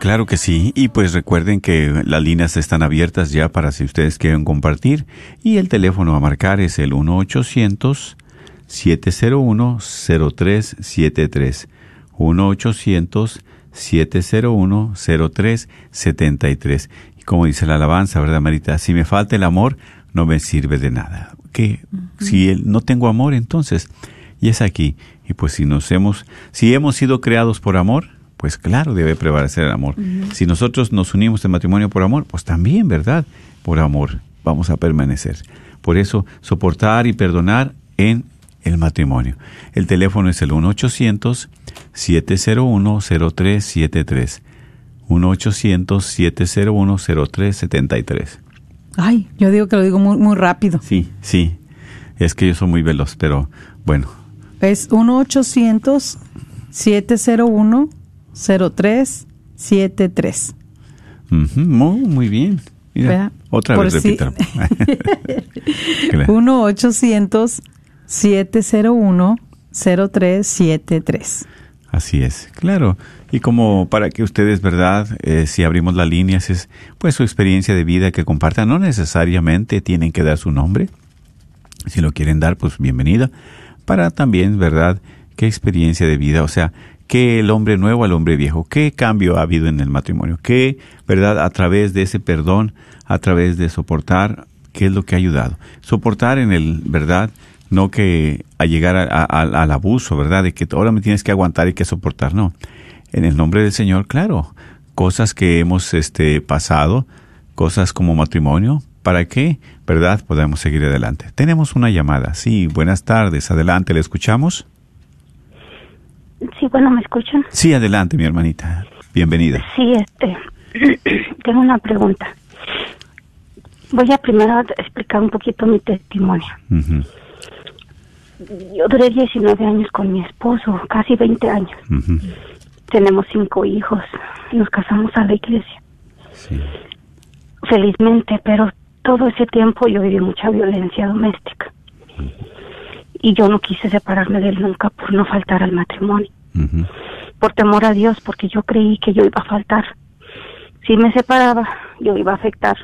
claro que sí. Y pues recuerden que las líneas están abiertas ya para si ustedes quieren compartir. Y el teléfono a marcar es el 1-800-701-0373. 1-800-701-0373. Y como dice la alabanza, ¿verdad, Marita? Si me falta el amor, no me sirve de nada. Que si el- no tengo amor, entonces, y es aquí. Y pues si nos hemos, si hemos sido creados por amor, pues claro, debe prevalecer el amor. Si nosotros nos unimos en matrimonio por amor, pues también, ¿verdad? Por amor vamos a permanecer. Por eso, soportar y perdonar en el matrimonio. El teléfono es el 1-800-701-0373. 1-800-701-0373. Ay, yo digo que lo digo muy, muy rápido. Sí, sí. Es que yo soy muy veloz, pero bueno. Es 1-800-701-0373. Ujú, muy, muy bien. Mira, otra vez si- repítalo. Claro. 1-800-701-0373. Así es, claro. Y como para que ustedes, ¿verdad? Eh, si abrimos las líneas, es pues su experiencia de vida que compartan. No necesariamente tienen que dar su nombre. Si lo quieren dar, pues bienvenida. Para también, ¿verdad? ¿Qué experiencia de vida? O sea, ¿qué el hombre nuevo al hombre viejo? ¿Qué cambio ha habido en el matrimonio? ¿Qué, ¿verdad? A través de ese perdón, a través de soportar, ¿qué es lo que ha ayudado? Soportar en el, ¿verdad? no que a llegar al abuso, ¿verdad? De que ahora me tienes que aguantar y que soportar, no. En el nombre del Señor, claro, cosas que hemos este, pasado, cosas como matrimonio, ¿para qué? ¿Verdad? Podemos seguir adelante. Tenemos una llamada. Sí, buenas tardes. Adelante, ¿le escuchamos? Sí, bueno, ¿me escuchan? Sí, adelante, mi hermanita. Bienvenida. Sí, este, tengo una pregunta. Voy a primero explicar un poquito mi testimonio. Yo duré 19 años con mi esposo, casi 20 años. Tenemos cinco hijos. Nos casamos a la iglesia. Felizmente, pero todo ese tiempo yo viví mucha violencia doméstica. Y yo no quise separarme de él nunca por no faltar al matrimonio. Por temor a Dios, porque yo creí que yo iba a faltar. Si me separaba, yo iba a afectar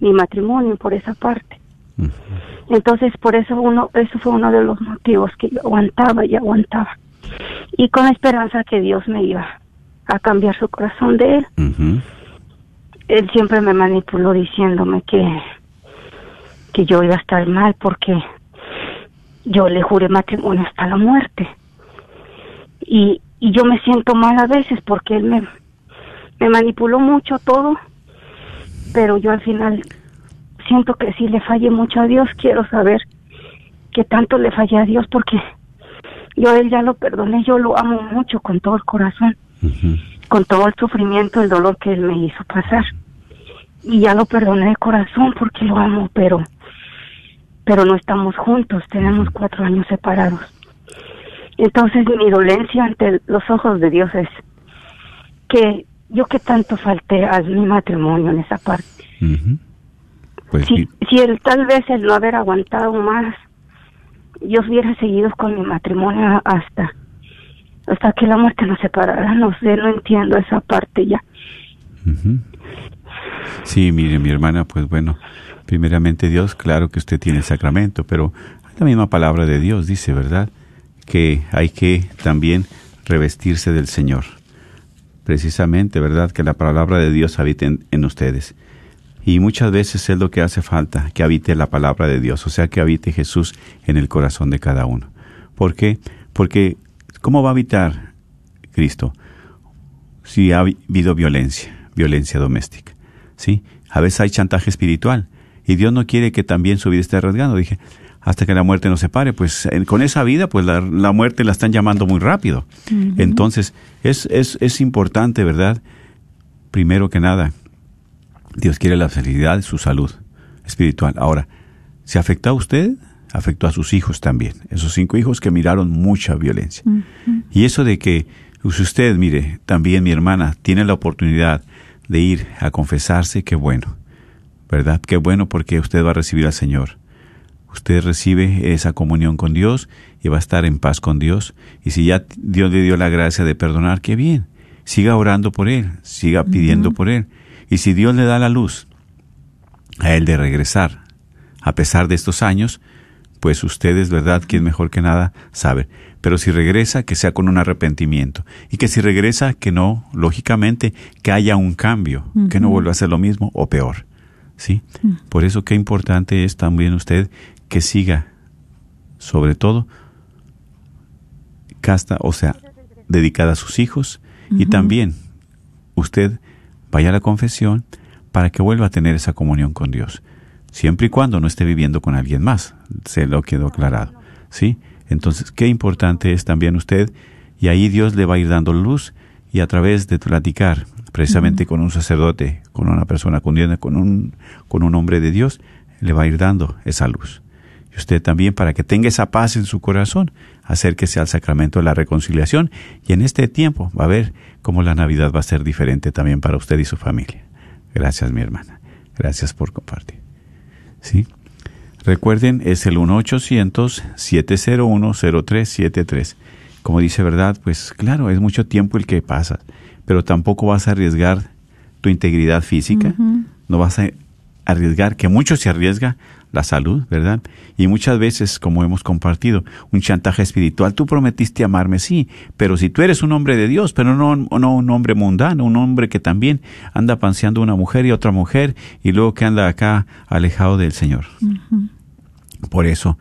mi matrimonio por esa parte. Entonces, por eso uno, eso fue uno de los motivos que yo aguantaba y aguantaba. Y con la esperanza que Dios me iba a cambiar su corazón de él. Él siempre me manipuló diciéndome que, que yo iba a estar mal porque yo le juré matrimonio hasta la muerte. Y, y yo me siento mal a veces porque él me, me manipuló mucho todo, pero yo al final siento que si le fallé mucho a Dios, quiero saber qué tanto le fallé a Dios porque yo a él ya lo perdoné, yo lo amo mucho con todo el corazón, con todo el sufrimiento, el dolor que él me hizo pasar. Y ya lo perdoné de corazón porque lo amo, pero pero no estamos juntos, tenemos cuatro años separados. Entonces mi dolencia ante los ojos de Dios es que yo que tanto falté a mi matrimonio en esa parte. Pues si, si él tal vez el no haber aguantado más, yo hubiera seguido con mi matrimonio hasta hasta que la muerte nos separara. No sé, no entiendo esa parte ya. Sí, mire, mi hermana, pues bueno, primeramente Dios, claro que usted tiene el sacramento, pero la misma palabra de Dios dice, ¿verdad? Que hay que también revestirse del Señor. Precisamente, ¿verdad? Que la palabra de Dios habite en ustedes. Y muchas veces es lo que hace falta, que habite la palabra de Dios, o sea, que habite Jesús en el corazón de cada uno. ¿Por qué? Porque ¿cómo va a habitar Cristo si ha habido violencia, violencia doméstica? ¿Sí? A veces hay chantaje espiritual y Dios no quiere que también su vida esté arriesgando. Dije, hasta que la muerte nos separe, pues con esa vida, pues la, muerte la están llamando muy rápido. Entonces, es, es, es importante, ¿verdad? Primero que nada, Dios quiere la felicidad su salud espiritual. Ahora, ¿se afectó a usted? Afectó a sus hijos también. Esos cinco hijos que miraron mucha violencia. Y eso de que pues, usted, mire, también mi hermana, tiene la oportunidad de ir a confesarse, qué bueno. ¿Verdad? Qué bueno porque usted va a recibir al Señor. Usted recibe esa comunión con Dios y va a estar en paz con Dios. Y si ya Dios le dio la gracia de perdonar, qué bien. Siga orando por Él, siga pidiendo por Él y si Dios le da la luz a él de regresar, a pesar de estos años, pues ustedes, ¿verdad? es mejor que nada sabe. Pero si regresa, que sea con un arrepentimiento. Y que si regresa, que no, lógicamente, que haya un cambio, que no vuelva a ser lo mismo o peor. ¿Sí? Por eso qué importante es también usted que siga, sobre todo, casta, o sea, dedicada a sus hijos y también usted vaya a la confesión para que vuelva a tener esa comunión con Dios, siempre y cuando no esté viviendo con alguien más, se lo quedó aclarado, ¿sí? Entonces, qué importante es también usted, y ahí Dios le va a ir dando luz, y a través de platicar precisamente con un sacerdote, con una persona con, con un, con un hombre de Dios, le va a ir dando esa luz. Y usted también, para que tenga esa paz en su corazón, acérquese al sacramento de la reconciliación, y en este tiempo va a ver cómo la Navidad va a ser diferente también para usted y su familia. Gracias, mi hermana. Gracias por compartir. ¿Sí? Recuerden, es el 1-800-701-0373. como dice verdad, pues claro, es mucho tiempo el que pasa, pero tampoco vas a arriesgar tu integridad física, no vas a arriesgar, que mucho se arriesga la salud, ¿verdad? Y muchas veces, como hemos compartido, un chantaje espiritual, tú prometiste amarme, sí, pero si tú eres un hombre de Dios, pero no, no un hombre mundano, un hombre que también anda panseando una mujer y otra mujer, y luego que anda acá alejado del Señor. Por eso,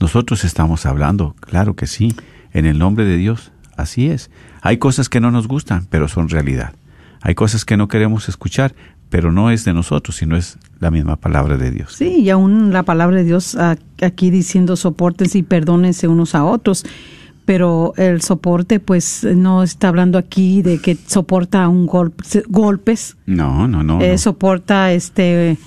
nosotros estamos hablando, claro que sí, en el nombre de Dios, así es. Hay cosas que no nos gustan, pero son realidad. Hay cosas que no queremos escuchar, pero no es de nosotros, sino es la misma palabra de Dios. Sí, y aún la palabra de Dios aquí diciendo soportense y perdónense unos a otros, pero el soporte pues no está hablando aquí de que soporta un golpe, golpes. No, no, no. Eh, soporta este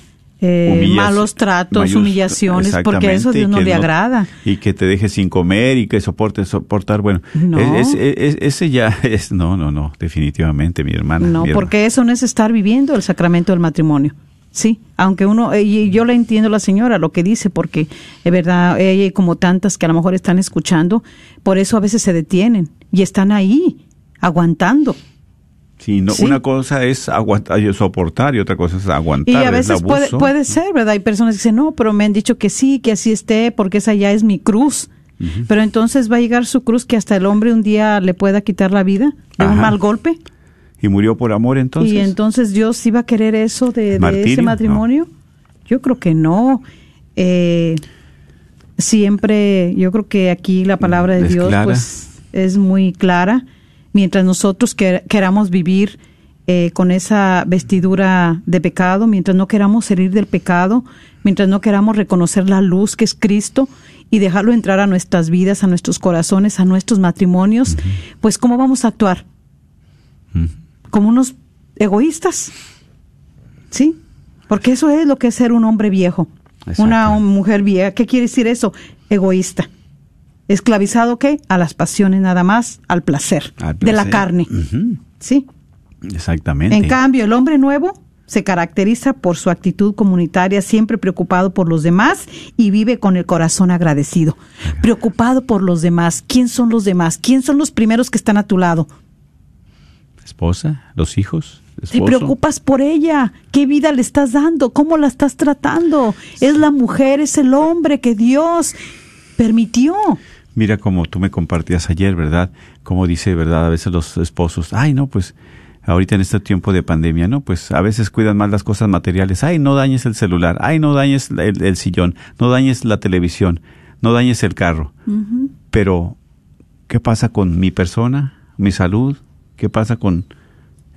eh, malos tratos, humillaciones, porque eso Dios no le agrada. Y que te deje sin comer y que soporte soportar, bueno, ese ya es, no, no, no, definitivamente, mi hermana. No, porque eso no es estar viviendo el sacramento del matrimonio. Sí, aunque uno, eh, y yo le entiendo a la señora lo que dice, porque es verdad, ella y como tantas que a lo mejor están escuchando, por eso a veces se detienen y están ahí, aguantando Sí, no, una cosa es aguantar, soportar y otra cosa es aguantar. Y a veces puede, puede, ser, ¿verdad? Hay personas que dicen, no, pero me han dicho que sí, que así esté, porque esa ya es mi cruz. Pero entonces va a llegar su cruz que hasta el hombre un día le pueda quitar la vida de un mal golpe. Y murió por amor entonces. Y entonces Dios iba a querer eso de, ese matrimonio. Yo creo que no. Eh, siempre, yo creo que aquí la palabra de Dios pues es muy clara mientras nosotros queramos vivir eh, con esa vestidura de pecado, mientras no queramos salir del pecado, mientras no queramos reconocer la luz que es Cristo y dejarlo entrar a nuestras vidas, a nuestros corazones, a nuestros matrimonios, pues ¿cómo vamos a actuar? Como unos egoístas, ¿sí? Porque eso es lo que es ser un hombre viejo, una mujer vieja. ¿Qué quiere decir eso? Egoísta. ¿Esclavizado qué? A las pasiones nada más, al placer, de la carne. ¿Sí? Exactamente. En cambio, el hombre nuevo se caracteriza por su actitud comunitaria, siempre preocupado por los demás y vive con el corazón agradecido. Preocupado por los demás. ¿Quién son los demás? ¿Quién son los primeros que están a tu lado? Esposa, los hijos. Te preocupas por ella. ¿Qué vida le estás dando? ¿Cómo la estás tratando? Es la mujer, es el hombre que Dios permitió. Mira como tú me compartías ayer, ¿verdad? Como dice, ¿verdad? A veces los esposos, ay, no, pues ahorita en este tiempo de pandemia, ¿no? Pues a veces cuidan más las cosas materiales. Ay, no dañes el celular, ay, no dañes el, sillón, no dañes la televisión, no dañes el carro. Pero, ¿qué pasa con mi persona, mi salud? ¿Qué pasa con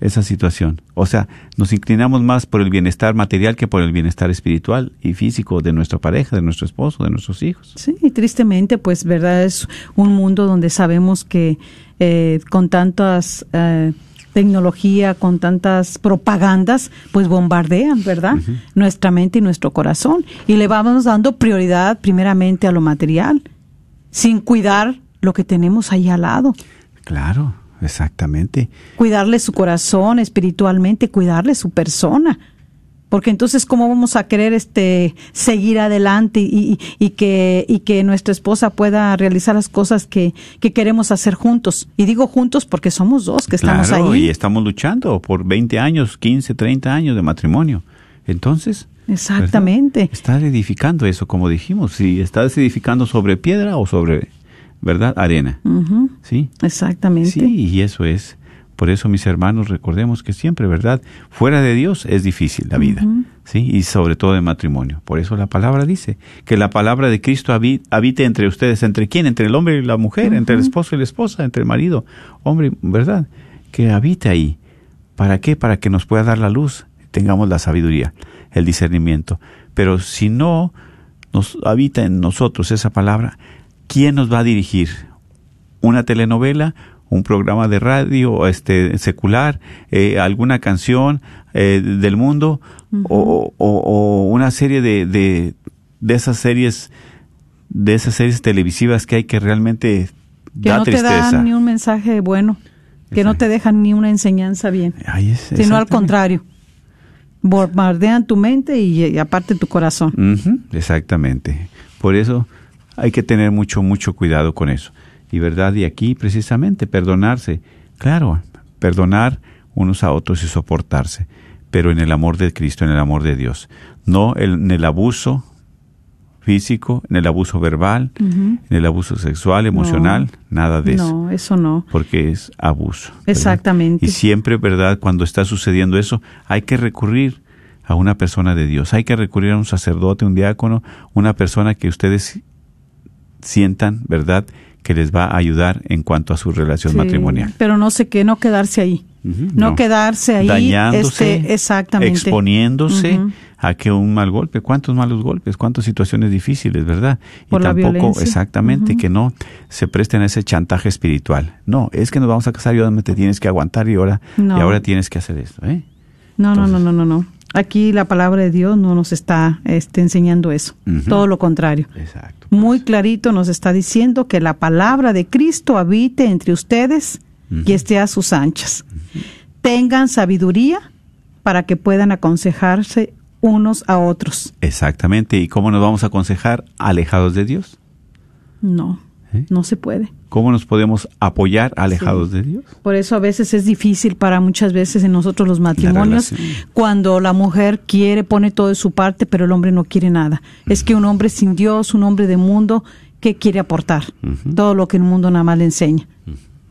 esa situación. O sea, nos inclinamos más por el bienestar material que por el bienestar espiritual y físico de nuestra pareja, de nuestro esposo, de nuestros hijos. Sí, y tristemente, pues, verdad, es un mundo donde sabemos que eh, con tantas... Eh, tecnología, con tantas propagandas, pues bombardean, ¿verdad? Nuestra mente y nuestro corazón. Y le vamos dando prioridad primeramente a lo material, sin cuidar lo que tenemos ahí al lado. Claro, Exactamente. Cuidarle su corazón espiritualmente, cuidarle su persona. Porque entonces, ¿cómo vamos a querer este, seguir adelante y, y, que, y que nuestra esposa pueda realizar las cosas que, que, queremos hacer juntos? Y digo juntos porque somos dos que estamos ahí. Y estamos luchando por 20 años, 15, 30 años de matrimonio. Entonces. Exactamente. Estás edificando eso, como dijimos. Si estás edificando sobre piedra o sobre ¿verdad? Arena. ¿Sí? Exactamente. Sí, y eso es. Por eso, mis hermanos, recordemos que siempre, ¿verdad? Fuera de Dios es difícil la vida, ¿sí? Y sobre todo en matrimonio. Por eso la palabra dice que la palabra de Cristo habite entre ustedes. ¿Entre quién? Entre el hombre y la mujer, entre el esposo y la esposa, entre el marido, hombre, ¿verdad? Que habite ahí. ¿Para qué? Para que nos pueda dar la luz, tengamos la sabiduría, el discernimiento. Pero si no nos habita en nosotros esa palabra, ¿quién nos va a dirigir? ¿Una telenovela? ¿Un programa de radio este, secular? Eh, ¿Alguna canción eh, del mundo? o, una serie de, de, esas series de esas series televisivas que hay que realmente que no te dan ni un mensaje bueno, que no te dejan ni una enseñanza bien, sino al contrario bombardean tu mente y, aparte tu corazón. exactamente. Por eso hay que tener mucho, mucho cuidado con eso. Y verdad, y aquí precisamente perdonarse. Claro, perdonar unos a otros y soportarse, pero en el amor de Cristo, en el amor de Dios. No en el abuso físico, en el abuso verbal, en el abuso sexual, emocional, nada de eso. No, eso no. Porque es abuso. ¿verdad? Exactamente. Y siempre, ¿verdad? Cuando está sucediendo eso, hay que recurrir a una persona de Dios. Hay que recurrir a un sacerdote, un diácono, una persona que ustedes sientan, ¿verdad? Que les va a ayudar en cuanto a su relación Sí, matrimonial. Pero no sé qué, no quedarse ahí. No, quedarse ahí. dañándose, este, exactamente. exponiéndose a que un mal golpe, cuántos malos golpes, cuántas situaciones difíciles, ¿verdad? Por y la tampoco, violencia. exactamente, que no se presten a ese chantaje espiritual. No, es que nos vamos a casar y ahora te tienes que aguantar y ahora, No. y ahora tienes que hacer esto, ¿eh? No, no, no, no, no, no. Aquí la palabra de Dios no nos está este, enseñando eso. Todo lo contrario. Exacto. Muy clarito nos está diciendo que la palabra de Cristo habite entre ustedes y esté a sus anchas. Tengan sabiduría para que puedan aconsejarse unos a otros. Exactamente. ¿Y cómo nos vamos a aconsejar alejados de Dios? No, ¿Eh? no se puede. ¿Cómo nos podemos apoyar alejados de Dios? Por eso a veces es difícil para muchas veces en nosotros los matrimonios cuando la mujer quiere, pone todo de su parte, pero el hombre no quiere nada. Es que un hombre sin Dios, un hombre de mundo, ¿qué quiere aportar? Todo lo que el mundo nada más le enseña.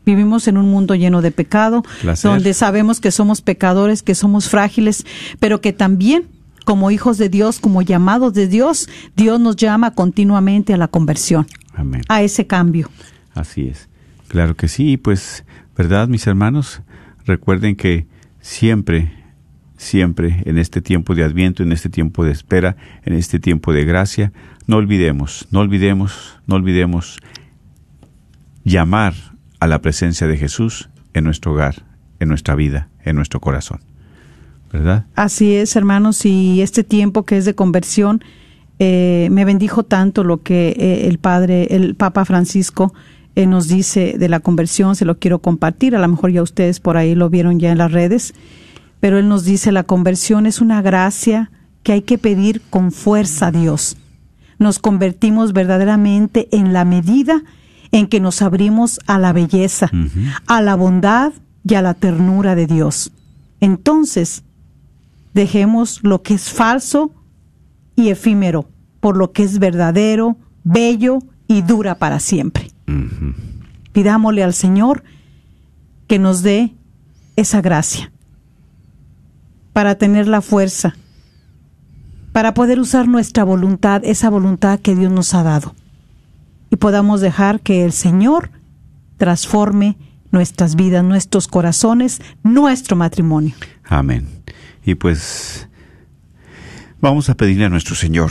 Vivimos en un mundo lleno de pecado, Placer. donde sabemos que somos pecadores, que somos frágiles, pero que también como hijos de Dios, como llamados de Dios, Dios nos llama continuamente a la conversión, Amén. a ese cambio. Así es. Claro que sí, pues, ¿verdad, mis hermanos? Recuerden que siempre, siempre en este tiempo de adviento, en este tiempo de espera, en este tiempo de gracia, no olvidemos, no olvidemos, no olvidemos llamar a la presencia de Jesús en nuestro hogar, en nuestra vida, en nuestro corazón. ¿Verdad? Así es, hermanos, y este tiempo que es de conversión eh, me bendijo tanto lo que eh, el padre, el Papa Francisco eh, nos dice de la conversión, se lo quiero compartir, a lo mejor ya ustedes por ahí lo vieron ya en las redes, pero él nos dice la conversión es una gracia que hay que pedir con fuerza a Dios. Nos convertimos verdaderamente en la medida en que nos abrimos a la belleza, a la bondad y a la ternura de Dios. Entonces, dejemos lo que es falso y efímero por lo que es verdadero, bello y dura para siempre. Pidámosle al Señor que nos dé esa gracia para tener la fuerza, para poder usar nuestra voluntad, esa voluntad que Dios nos ha dado, y podamos dejar que el Señor transforme nuestras vidas, nuestros corazones, nuestro matrimonio. Amén. Y pues vamos a pedirle a nuestro Señor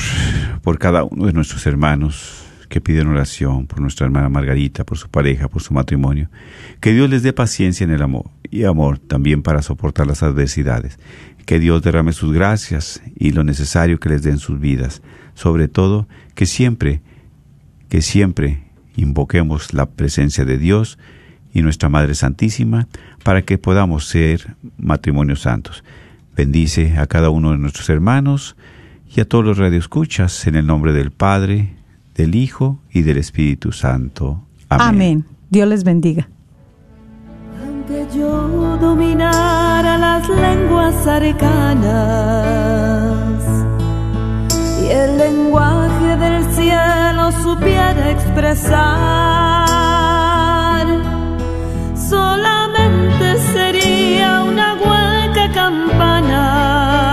por cada uno de nuestros hermanos que piden oración, por nuestra hermana Margarita, por su pareja, por su matrimonio, que Dios les dé paciencia en el amor y amor también para soportar las adversidades, que Dios derrame sus gracias y lo necesario que les dé en sus vidas, sobre todo que siempre, que siempre invoquemos la presencia de Dios y nuestra Madre Santísima para que podamos ser matrimonios santos. Bendice a cada uno de nuestros hermanos y a todos los radioescuchas en el nombre del Padre, del Hijo y del Espíritu Santo. Amén. Amén. Dios les bendiga. Aunque yo dominara las lenguas arcanas y el lenguaje del cielo supiera expresar, solamente campana.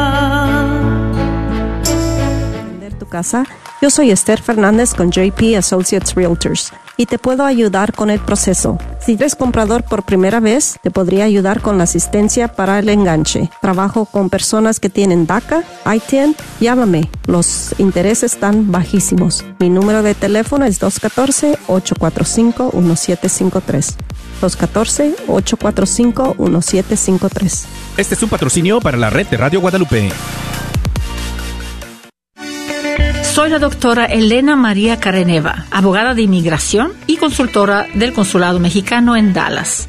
vender tu casa? Yo soy Esther Fernández con JP Associates Realtors y te puedo ayudar con el proceso. Si eres comprador por primera vez, te podría ayudar con la asistencia para el enganche. Trabajo con personas que tienen DACA, ITIN, llámame. Los intereses están bajísimos. Mi número de teléfono es 214-845-1753. 214-845-1753. Este es un patrocinio para la red de Radio Guadalupe. Soy la doctora Elena María Careneva, abogada de inmigración y consultora del Consulado Mexicano en Dallas.